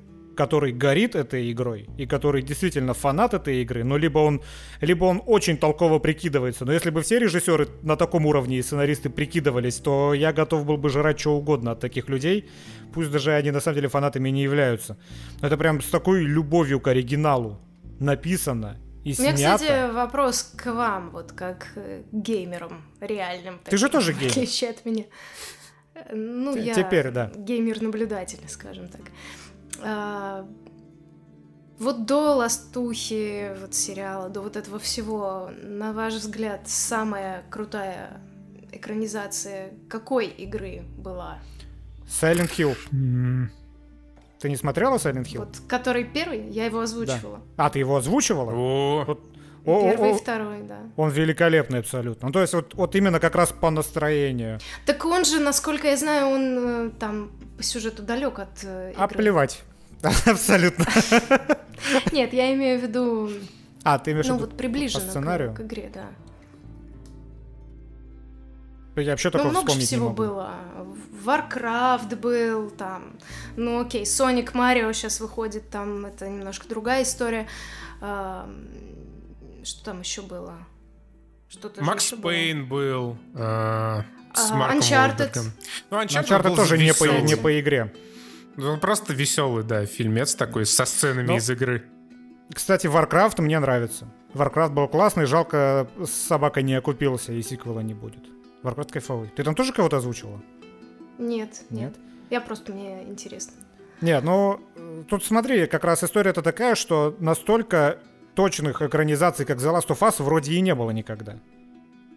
который горит этой игрой и который действительно фанат этой игры, но либо он, либо он очень толково прикидывается. Но если бы все режиссеры на таком уровне и сценаристы прикидывались, то я готов был бы жрать что угодно от таких людей, пусть даже они на самом деле фанатами не являются. Но это прям с такой любовью к оригиналу написано и У меня, снято. кстати, вопрос к вам, вот как э, геймерам реальным. Ты же таким, тоже в геймер. отличие от меня. Э, Ну, Т- я теперь, да. геймер-наблюдатель, скажем так. А, Вот до Ластухи, вот сериала, до вот этого всего, на ваш взгляд, самая крутая экранизация какой игры была? Silent Hill. Ты не смотрела Silent Hill? Вот который первый, я его озвучивала. А, ты его озвучивала? О, Вот. О, Первый о, и второй, да. Он великолепный абсолютно. Ну, то есть вот, вот именно как раз по настроению. Так он же, насколько я знаю, он э, там по сюжету далек от э, А игры. плевать. [LAUGHS] Абсолютно. Нет, я имею в виду, А, ты имеешь в ну виду вот приближенно к- сценарию? К, игре, да. Я вообще Ну, такого много ж вспомнить не всего могу. было. Warcraft был там. Ну, окей, Sonic Mario сейчас выходит, там это немножко другая история. Что там еще было? Что-то Макс ещё было. Пейн был э, с А, Марком Uncharted. Уолбергом. Ну, Uncharted, Uncharted тоже не по, не по игре. Ну, Он просто веселый, да, фильмец такой со сценами Ну, из игры. Кстати, Warcraft мне нравится. Warcraft был классный, жалко, собака не окупился и сиквела не будет. Warcraft кайфовый. Ты там тоже кого-то озвучивала? Нет, Нет? нет. Я просто, мне интересно. Нет, ну, тут смотри, как раз история-то такая, что настолько точных экранизаций, как The Last of Us, вроде и не было никогда.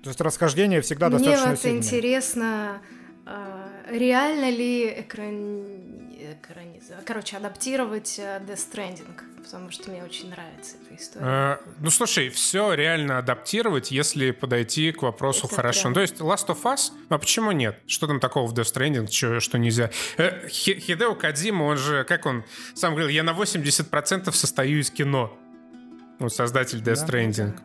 То есть расхождение всегда Мне достаточно вот сильное. интересно, а, реально ли экран... экраниза- Короче, адаптировать э, Death Stranding, потому что мне очень нравится эта история. Э, ну, слушай, все реально адаптировать, если подойти к вопросу Это хорошо. прям- То есть Last of Us, а почему нет? Что там такого в Death Stranding, чё- что нельзя? Э, Хи- Хидео Кадзима, он же, как он сам говорил, я на 80% состою из кино. Ну, создатель Death Да, Stranding.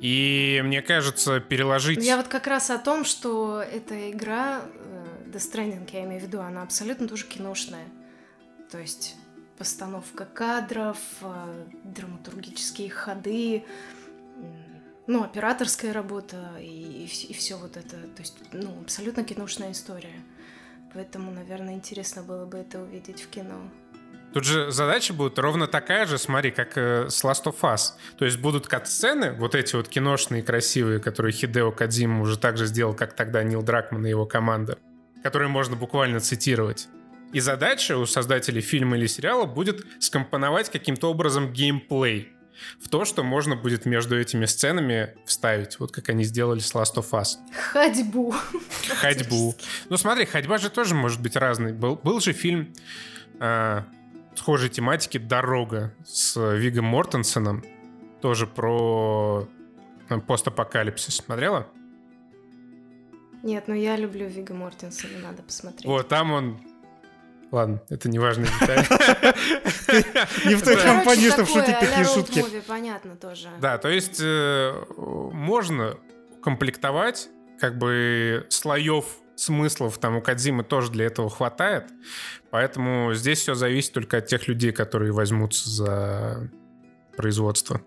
И мне кажется, переложить... Я вот как раз о том, что эта игра, э, Death Stranding, я имею в виду, она абсолютно тоже киношная. То есть постановка кадров, э, драматургические ходы, ну, операторская работа и, все вот это. То есть, ну, абсолютно киношная история. Поэтому, наверное, интересно было бы это увидеть в кино. Тут же задача будет ровно такая же, смотри, как э, с Last of Us. То есть будут кат-сцены, вот эти вот киношные, красивые, которые Хидео Кадзима уже так же сделал, как тогда Нил Дракман и его команда, которые можно буквально цитировать. И задача у создателей фильма или сериала будет скомпоновать каким-то образом геймплей в то, что можно будет между этими сценами вставить, вот как они сделали с Last of Us. Ходьбу. Ходьбу. Ну смотри, ходьба же тоже может быть разной. Был, был же фильм э, схожей тематики «Дорога» с Вигом Мортенсеном. Тоже про э, постапокалипсис. Смотрела? Нет, ну я люблю Вига Мортенсона, надо посмотреть. Вот, там он... Ладно, это не важная деталь. [LAUGHS] Не в той компании, чтобы такое шутить такие шутки. понятно тоже. Да, то есть э, можно комплектовать как бы слоев смыслов там у Кадзимы тоже для этого хватает. Поэтому здесь все зависит только от тех людей, которые возьмутся за производство.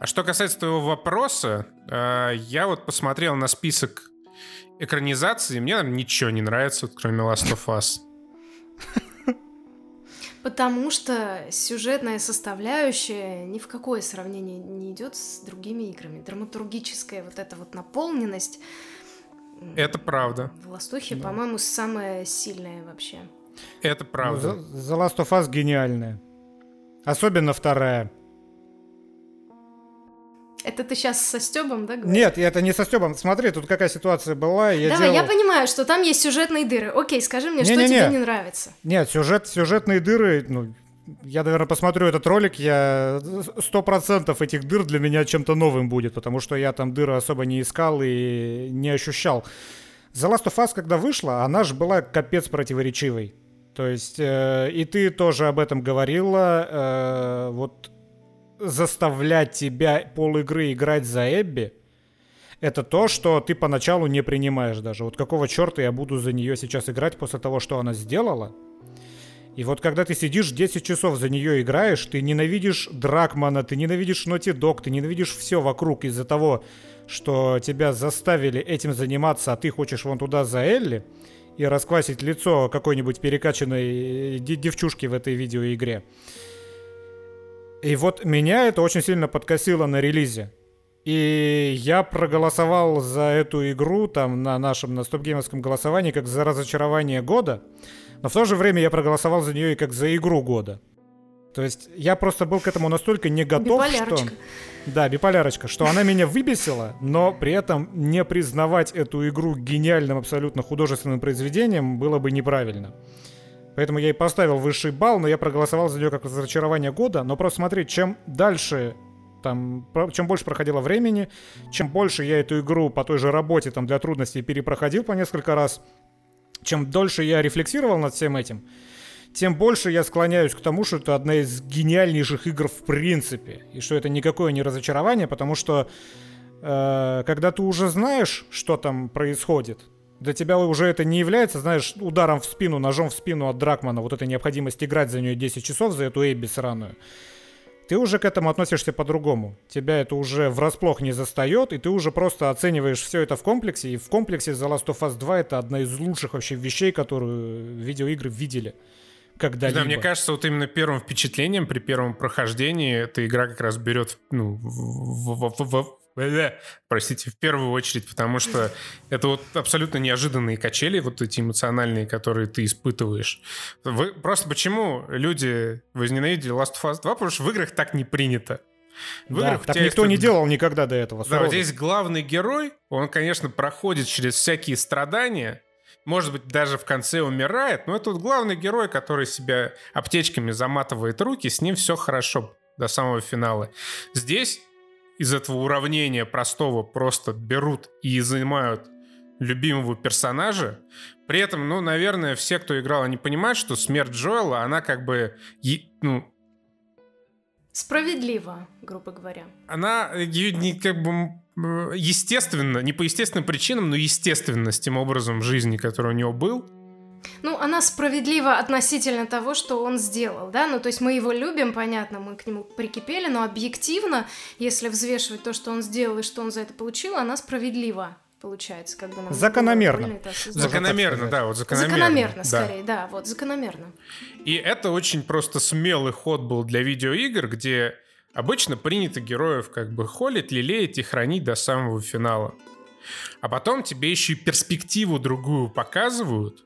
А что касается твоего вопроса, э, я вот посмотрел на список экранизаций, мне наверное, ничего не нравится, кроме Last of Us. Потому что сюжетная составляющая ни в какое сравнение не идет с другими играми. Драматургическая вот эта вот наполненность. Это правда. В Ластухе, да. по-моему, самая сильная вообще. Это правда. Ну, The Last of Us гениальная. Особенно вторая. Это ты сейчас со Стебом, да? Говоришь? Нет, это не со Стебом. Смотри, тут какая ситуация была. Я Давай, делал... я понимаю, что там есть сюжетные дыры. Окей, скажи мне, не, что не, тебе не. не нравится? Нет, сюжет, сюжетные дыры, ну, я, наверное, посмотрю этот ролик, я сто процентов этих дыр для меня чем-то новым будет, потому что я там дыры особо не искал и не ощущал. The Last of Us, когда вышла, она же была капец противоречивой. То есть, э, и ты тоже об этом говорила, э, вот заставлять тебя пол игры играть за Эбби, это то, что ты поначалу не принимаешь даже. Вот какого черта я буду за нее сейчас играть после того, что она сделала? И вот когда ты сидишь 10 часов за нее играешь, ты ненавидишь Дракмана, ты ненавидишь Ноти Дог, ты ненавидишь все вокруг из-за того, что тебя заставили этим заниматься, а ты хочешь вон туда за Элли и расквасить лицо какой-нибудь перекачанной девчушки в этой видеоигре. И вот меня это очень сильно подкосило на релизе. И я проголосовал за эту игру там на нашем на стопгеймовском голосовании как за разочарование года, но в то же время я проголосовал за нее и как за игру года. То есть я просто был к этому настолько не готов, что... Да, биполярочка, что она меня выбесила, но при этом не признавать эту игру гениальным абсолютно художественным произведением было бы неправильно. Поэтому я и поставил высший балл, но я проголосовал за нее как разочарование года. Но просто смотри, чем дальше там, чем больше проходило времени, чем больше я эту игру по той же работе там для трудностей перепроходил по несколько раз, чем дольше я рефлексировал над всем этим, тем больше я склоняюсь к тому, что это одна из гениальнейших игр в принципе, и что это никакое не разочарование, потому что э, когда ты уже знаешь, что там происходит, для тебя уже это не является, знаешь, ударом в спину, ножом в спину от Дракмана, вот эта необходимость играть за нее 10 часов, за эту Эбби сраную. Ты уже к этому относишься по-другому. Тебя это уже врасплох не застает, и ты уже просто оцениваешь все это в комплексе. И в комплексе The Last of Us 2 это одна из лучших вообще вещей, которую видеоигры видели когда-либо. Да, мне кажется, вот именно первым впечатлением при первом прохождении эта игра как раз берет ну, в, в, в, простите, в первую очередь, потому что это вот абсолютно неожиданные качели, вот эти эмоциональные, которые ты испытываешь. Вы, просто почему люди возненавидели Last of Us 2? Потому что в играх так не принято. В да, играх так никто есть... не делал никогда до этого. Да, вот здесь главный герой, он, конечно, проходит через всякие страдания, может быть, даже в конце умирает, но это вот главный герой, который себя аптечками заматывает руки, с ним все хорошо до самого финала. Здесь из этого уравнения простого просто берут и занимают любимого персонажа. При этом, ну, наверное, все, кто играл, они понимают, что смерть Джоэла, она как бы, ну... Справедливо, грубо говоря. Она не как бы естественно, не по естественным причинам, но естественно, с тем образом жизни, который у него был, ну, она справедлива относительно того, что он сделал, да, ну, то есть мы его любим, понятно, мы к нему прикипели, но объективно, если взвешивать то, что он сделал и что он за это получил, она справедлива получается, как бы нам закономерно. Было, закономерно, да, вот закономерно. Закономерно, скорее, да. да, вот закономерно. И это очень просто смелый ход был для видеоигр, где обычно принято героев как бы холить, лелеять и хранить до самого финала. А потом тебе еще и перспективу другую показывают,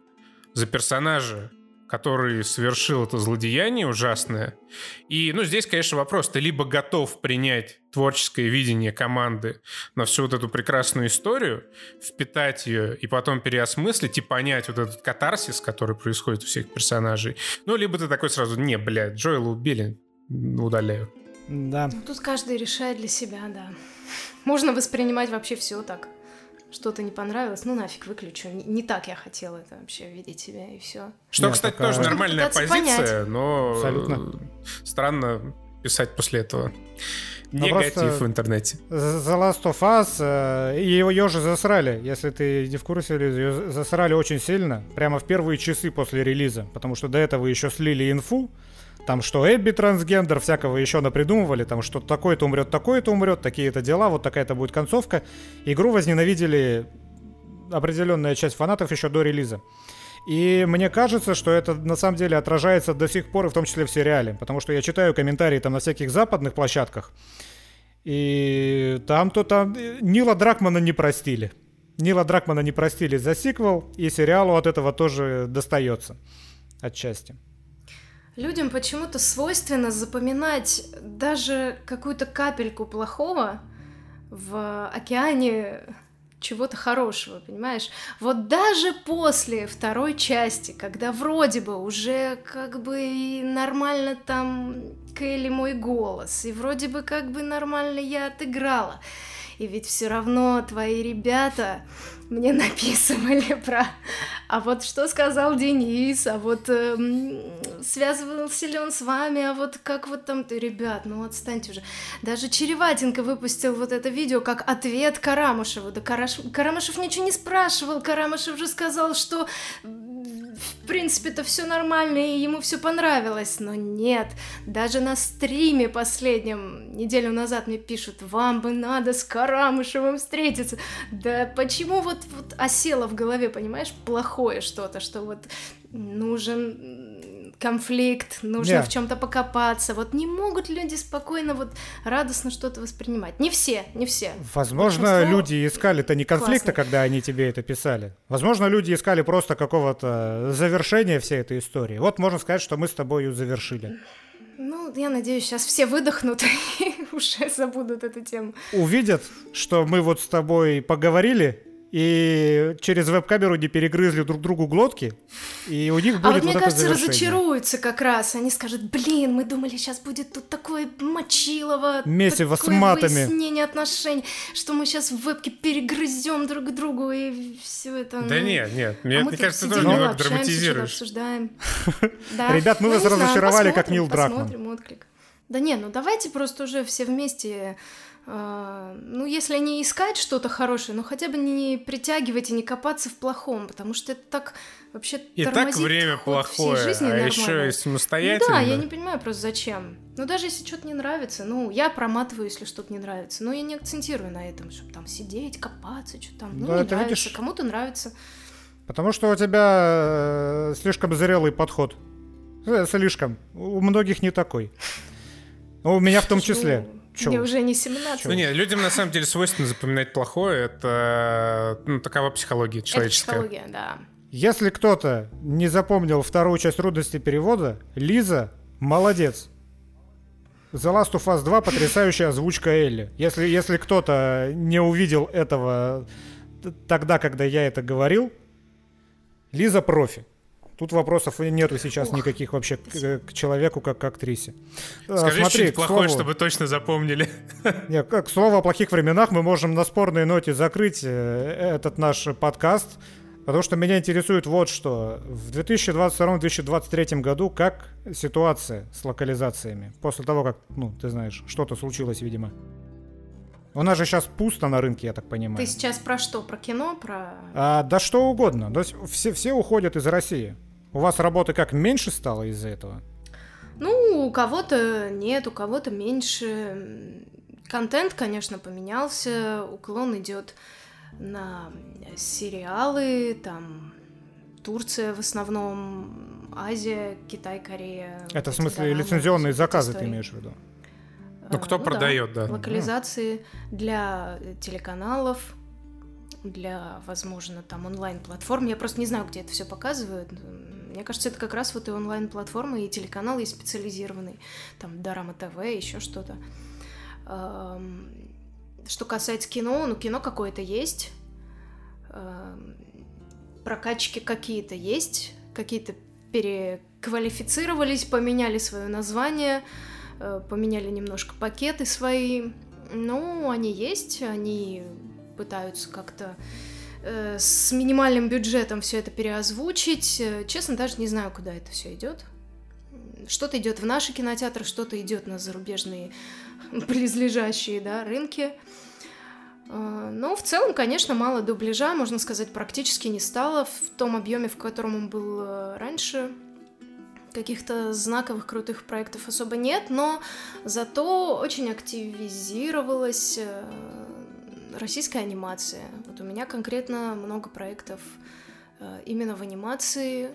за персонажа, который совершил это злодеяние ужасное. И, ну, здесь, конечно, вопрос. Ты либо готов принять творческое видение команды на всю вот эту прекрасную историю, впитать ее и потом переосмыслить и понять вот этот катарсис, который происходит у всех персонажей. Ну, либо ты такой сразу, не, блядь, Джоэла убили, удаляю. Да. Ну, тут каждый решает для себя, да. Можно воспринимать вообще все так что-то не понравилось, ну нафиг выключу. Не, не так я хотела это вообще видеть себя и все. Что, Нет, кстати, такая... тоже нормальная позиция, понять. но Абсолютно. странно писать после этого. Ну, Негатив в интернете. The Last of Us, э, его ее же засрали, если ты не в курсе, ее засрали очень сильно, прямо в первые часы после релиза, потому что до этого еще слили инфу, там что Эбби трансгендер, всякого еще напридумывали, там что такое-то умрет, такое-то умрет, такие-то дела, вот такая-то будет концовка. Игру возненавидели определенная часть фанатов еще до релиза. И мне кажется, что это на самом деле отражается до сих пор, в том числе в сериале. Потому что я читаю комментарии там на всяких западных площадках. И там-то там Нила Дракмана не простили. Нила Дракмана не простили за сиквел, и сериалу от этого тоже достается отчасти. Людям почему-то свойственно запоминать даже какую-то капельку плохого в океане чего-то хорошего, понимаешь? Вот даже после второй части, когда вроде бы уже как бы нормально там Келли мой голос, и вроде бы как бы нормально я отыграла, и ведь все равно твои ребята мне [LAUGHS] написывали про... А вот что сказал Денис, а вот эм, связывался ли он с вами, а вот как вот там ты, ребят, ну отстаньте уже. Даже Череватенко выпустил вот это видео как ответ Карамышеву. Да Караш... Карамышев ничего не спрашивал, Карамышев же сказал, что в принципе-то все нормально, и ему все понравилось. Но нет, даже на стриме последнем, неделю назад мне пишут, вам бы надо с Карамышевым встретиться. Да почему вот, вот осело в голове, понимаешь, плохое что-то, что вот нужен конфликт, нужно yeah. в чем-то покопаться. Вот не могут люди спокойно, вот радостно что-то воспринимать. Не все, не все. Возможно, Большинство... люди искали-то не конфликта, классный. когда они тебе это писали. Возможно, люди искали просто какого-то завершения всей этой истории. Вот можно сказать, что мы с тобой ее завершили. Ну, я надеюсь, сейчас все выдохнут [LAUGHS] и уже забудут эту тему. Увидят, что мы вот с тобой поговорили, и через веб-камеру не перегрызли друг другу глотки, и у них будет а вот, вот мне это кажется, завершение. разочаруются как раз. Они скажут, блин, мы думали, сейчас будет тут такое мочилово, Месиво такое с матами. выяснение отношений, что мы сейчас в вебке перегрызем друг другу, и все это... Да ну... нет, нет, мне, а мне кажется, ты тоже немного драматизируешь. обсуждаем. [LAUGHS] Ребят, мы ну, вас разочаровали, как Нил Дракман. Посмотрим отклик. Да не, ну давайте просто уже все вместе ну, если не искать что-то хорошее, ну хотя бы не притягивать и не копаться в плохом, потому что это так вообще И так время плохое, жизни а еще и самостоятельно. Ну, да, я не понимаю просто зачем. Ну, даже если что-то не нравится, ну, я проматываю, если что-то не нравится, но я не акцентирую на этом, чтобы там сидеть, копаться, что там, ну, да, не нравится, видишь... кому-то нравится. Потому что у тебя э, слишком зрелый подход. Э, слишком. У многих не такой. [LAUGHS] У меня в том числе. Чё? Мне уже не 17. Ну нет, людям на самом деле свойственно запоминать плохое. Это ну, такова психология человеческая. Это психология, да. Если кто-то не запомнил вторую часть трудности перевода, Лиза молодец. The Last of Us 2 [LAUGHS] потрясающая озвучка Элли. Если, если кто-то не увидел этого тогда, когда я это говорил, Лиза профи. Тут вопросов нету сейчас Ох. никаких вообще к, к человеку, как к актрисе. А, Скажи Смотри, что-нибудь плохое, слову, чтобы точно запомнили. [LAUGHS] Нет, к слову о плохих временах мы можем на спорной ноте закрыть э, этот наш подкаст, потому что меня интересует вот что. В 2022-2023 году как ситуация с локализациями? После того, как, ну, ты знаешь, что-то случилось, видимо. У нас же сейчас пусто на рынке, я так понимаю. Ты сейчас про что? Про кино? Про... А, да что угодно. То есть все, все уходят из России. У вас работы как меньше стало из-за этого? Ну, у кого-то нет, у кого-то меньше. Контент, конечно, поменялся. Уклон идет на сериалы, там Турция в основном, Азия, Китай, Корея. Это в смысле лицензионные заказы ты имеешь в виду? Ну, кто ну, продает, да. да. Локализации для телеканалов, для, возможно, там онлайн-платформ. Я просто не знаю, где это все показывают. Мне кажется, это как раз вот и онлайн-платформы, и телеканал есть специализированный, там Дорама ТВ, еще что-то. Что касается кино, ну кино какое-то есть, прокачки какие-то есть, какие-то переквалифицировались, поменяли свое название, э, поменяли немножко пакеты свои. Ну, они есть, они пытаются как-то Э, с минимальным бюджетом все это переозвучить. Э, честно, даже не знаю, куда это все идет. Что-то идет в наши кинотеатры, что-то идет на зарубежные [LAUGHS] близлежащие да, рынки. Э, но в целом, конечно, мало дубляжа, можно сказать, практически не стало в том объеме, в котором он был раньше. каких-то знаковых крутых проектов особо нет, но зато очень активизировалась э, российская анимация. Вот у меня конкретно много проектов э, именно в анимации,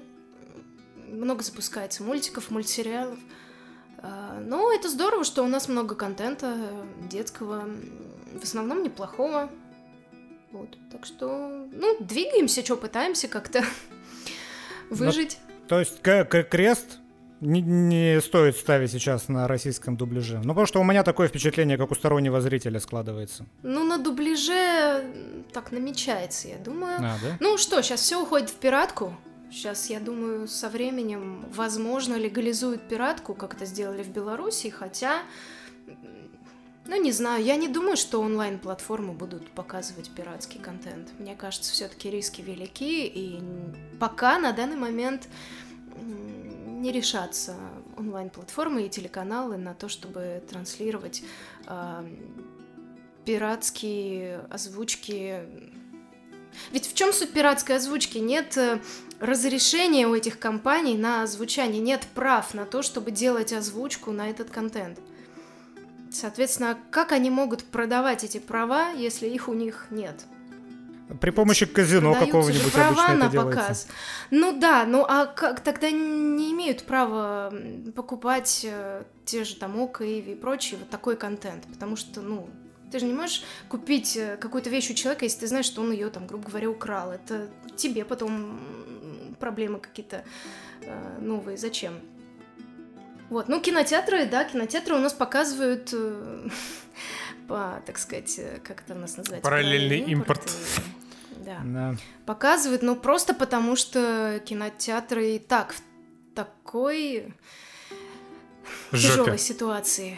много запускается мультиков, мультсериалов. Э, но это здорово, что у нас много контента детского, в основном неплохого. Вот. Так что, ну, двигаемся, что, пытаемся как-то [LAUGHS] выжить. То есть крест не, не стоит ставить сейчас на российском дубляже. Ну, потому что у меня такое впечатление, как у стороннего зрителя складывается. Ну, на дубляже так намечается, я думаю. А, да? Ну что, сейчас все уходит в пиратку. Сейчас, я думаю, со временем, возможно, легализуют пиратку, как это сделали в Беларуси, хотя, ну, не знаю, я не думаю, что онлайн-платформы будут показывать пиратский контент. Мне кажется, все-таки риски велики, и пока на данный момент не решатся онлайн-платформы и телеканалы на то, чтобы транслировать э, пиратские озвучки. Ведь в чем суть пиратской озвучки? Нет э, разрешения у этих компаний на озвучание, нет прав на то, чтобы делать озвучку на этот контент. Соответственно, как они могут продавать эти права, если их у них нет? При помощи казино какого-нибудь права на это показ. Ну да, ну а как тогда не имеют права покупать э, те же там Ока, Иви и прочие вот такой контент, потому что, ну, ты же не можешь купить э, какую-то вещь у человека, если ты знаешь, что он ее там, грубо говоря, украл. Это тебе потом проблемы какие-то э, новые. Зачем? Вот, ну кинотеатры, да, кинотеатры у нас показывают э, [LAUGHS] по, так сказать, э, как это у нас называется? Параллельный импорт. Да. да. Показывают, ну просто потому что кинотеатры и так в такой Жопе. тяжелой ситуации.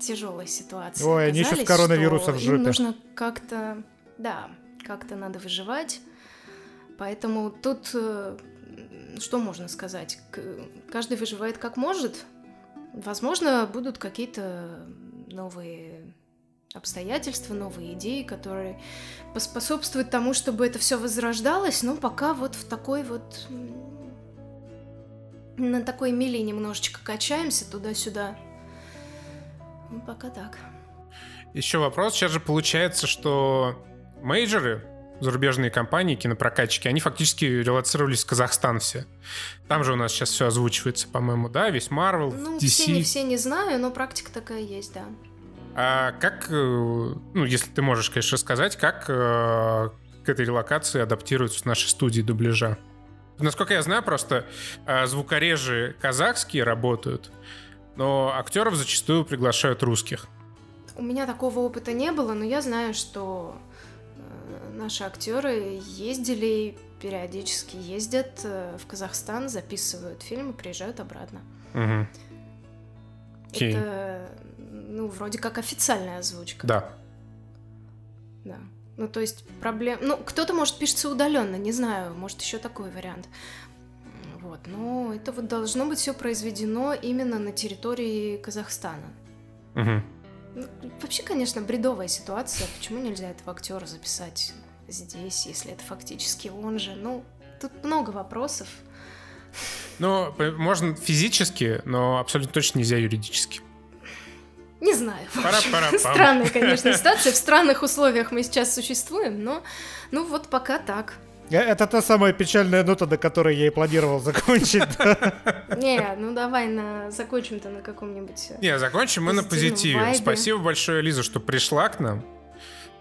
Тяжелой ситуации. Ой, они еще с коронавирусом в жопе. Им нужно как-то, да, как-то надо выживать. Поэтому тут э, что можно сказать? Каждый выживает как может. Возможно, будут какие-то новые обстоятельства, новые идеи, которые поспособствуют тому, чтобы это все возрождалось, но пока вот в такой вот на такой мили немножечко качаемся туда-сюда. Ну, пока так. Еще вопрос. Сейчас же получается, что мейджоры, зарубежные компании, кинопрокатчики, они фактически релацировались в Казахстан все. Там же у нас сейчас все озвучивается, по-моему, да? Весь Marvel, ну, DC. все не все не знаю, но практика такая есть, да. А как, э, ну, если ты можешь, конечно, сказать, как э, к этой релокации адаптируются наши студии дубляжа? Насколько я знаю, просто э, звукорежи казахские работают, но актеров зачастую приглашают русских. У меня такого опыта не было, но я знаю, что наши актеры ездили, периодически ездят в Казахстан, записывают фильмы, приезжают обратно. Угу. Okay. Это ну, вроде как официальная озвучка. Да. Да. Ну, то есть проблем... Ну, кто-то, может, пишется удаленно, не знаю, может, еще такой вариант. Вот, но это вот должно быть все произведено именно на территории Казахстана. Угу. Ну, вообще, конечно, бредовая ситуация. Почему нельзя этого актера записать здесь, если это фактически он же? Ну, тут много вопросов. Ну, можно физически, но абсолютно точно нельзя юридически. Не знаю. [LAUGHS] Странная, конечно, ситуация. В странных условиях мы сейчас существуем, но ну вот пока так. Э, это та самая печальная нота, до которой я и планировал закончить. [LAUGHS] Не, ну давай на закончим-то на каком-нибудь. Э, Не, закончим мы на позитиве. Спасибо большое, Лиза, что пришла к нам.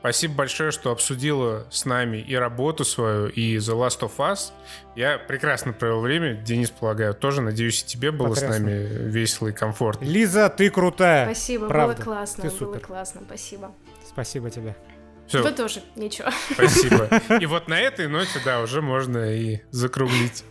Спасибо большое, что обсудила с нами и работу свою, и The Last of Us. Я прекрасно провел время. Денис, полагаю, тоже. Надеюсь, и тебе было Прекрасно. с нами весело и комфортно. Лиза, ты крутая. Спасибо, Правда. было классно. Ты супер. Было классно, спасибо. Спасибо тебе. Все. Вы тоже, ничего. Спасибо. [LAUGHS] И вот на этой ноте, да, уже можно и закруглить.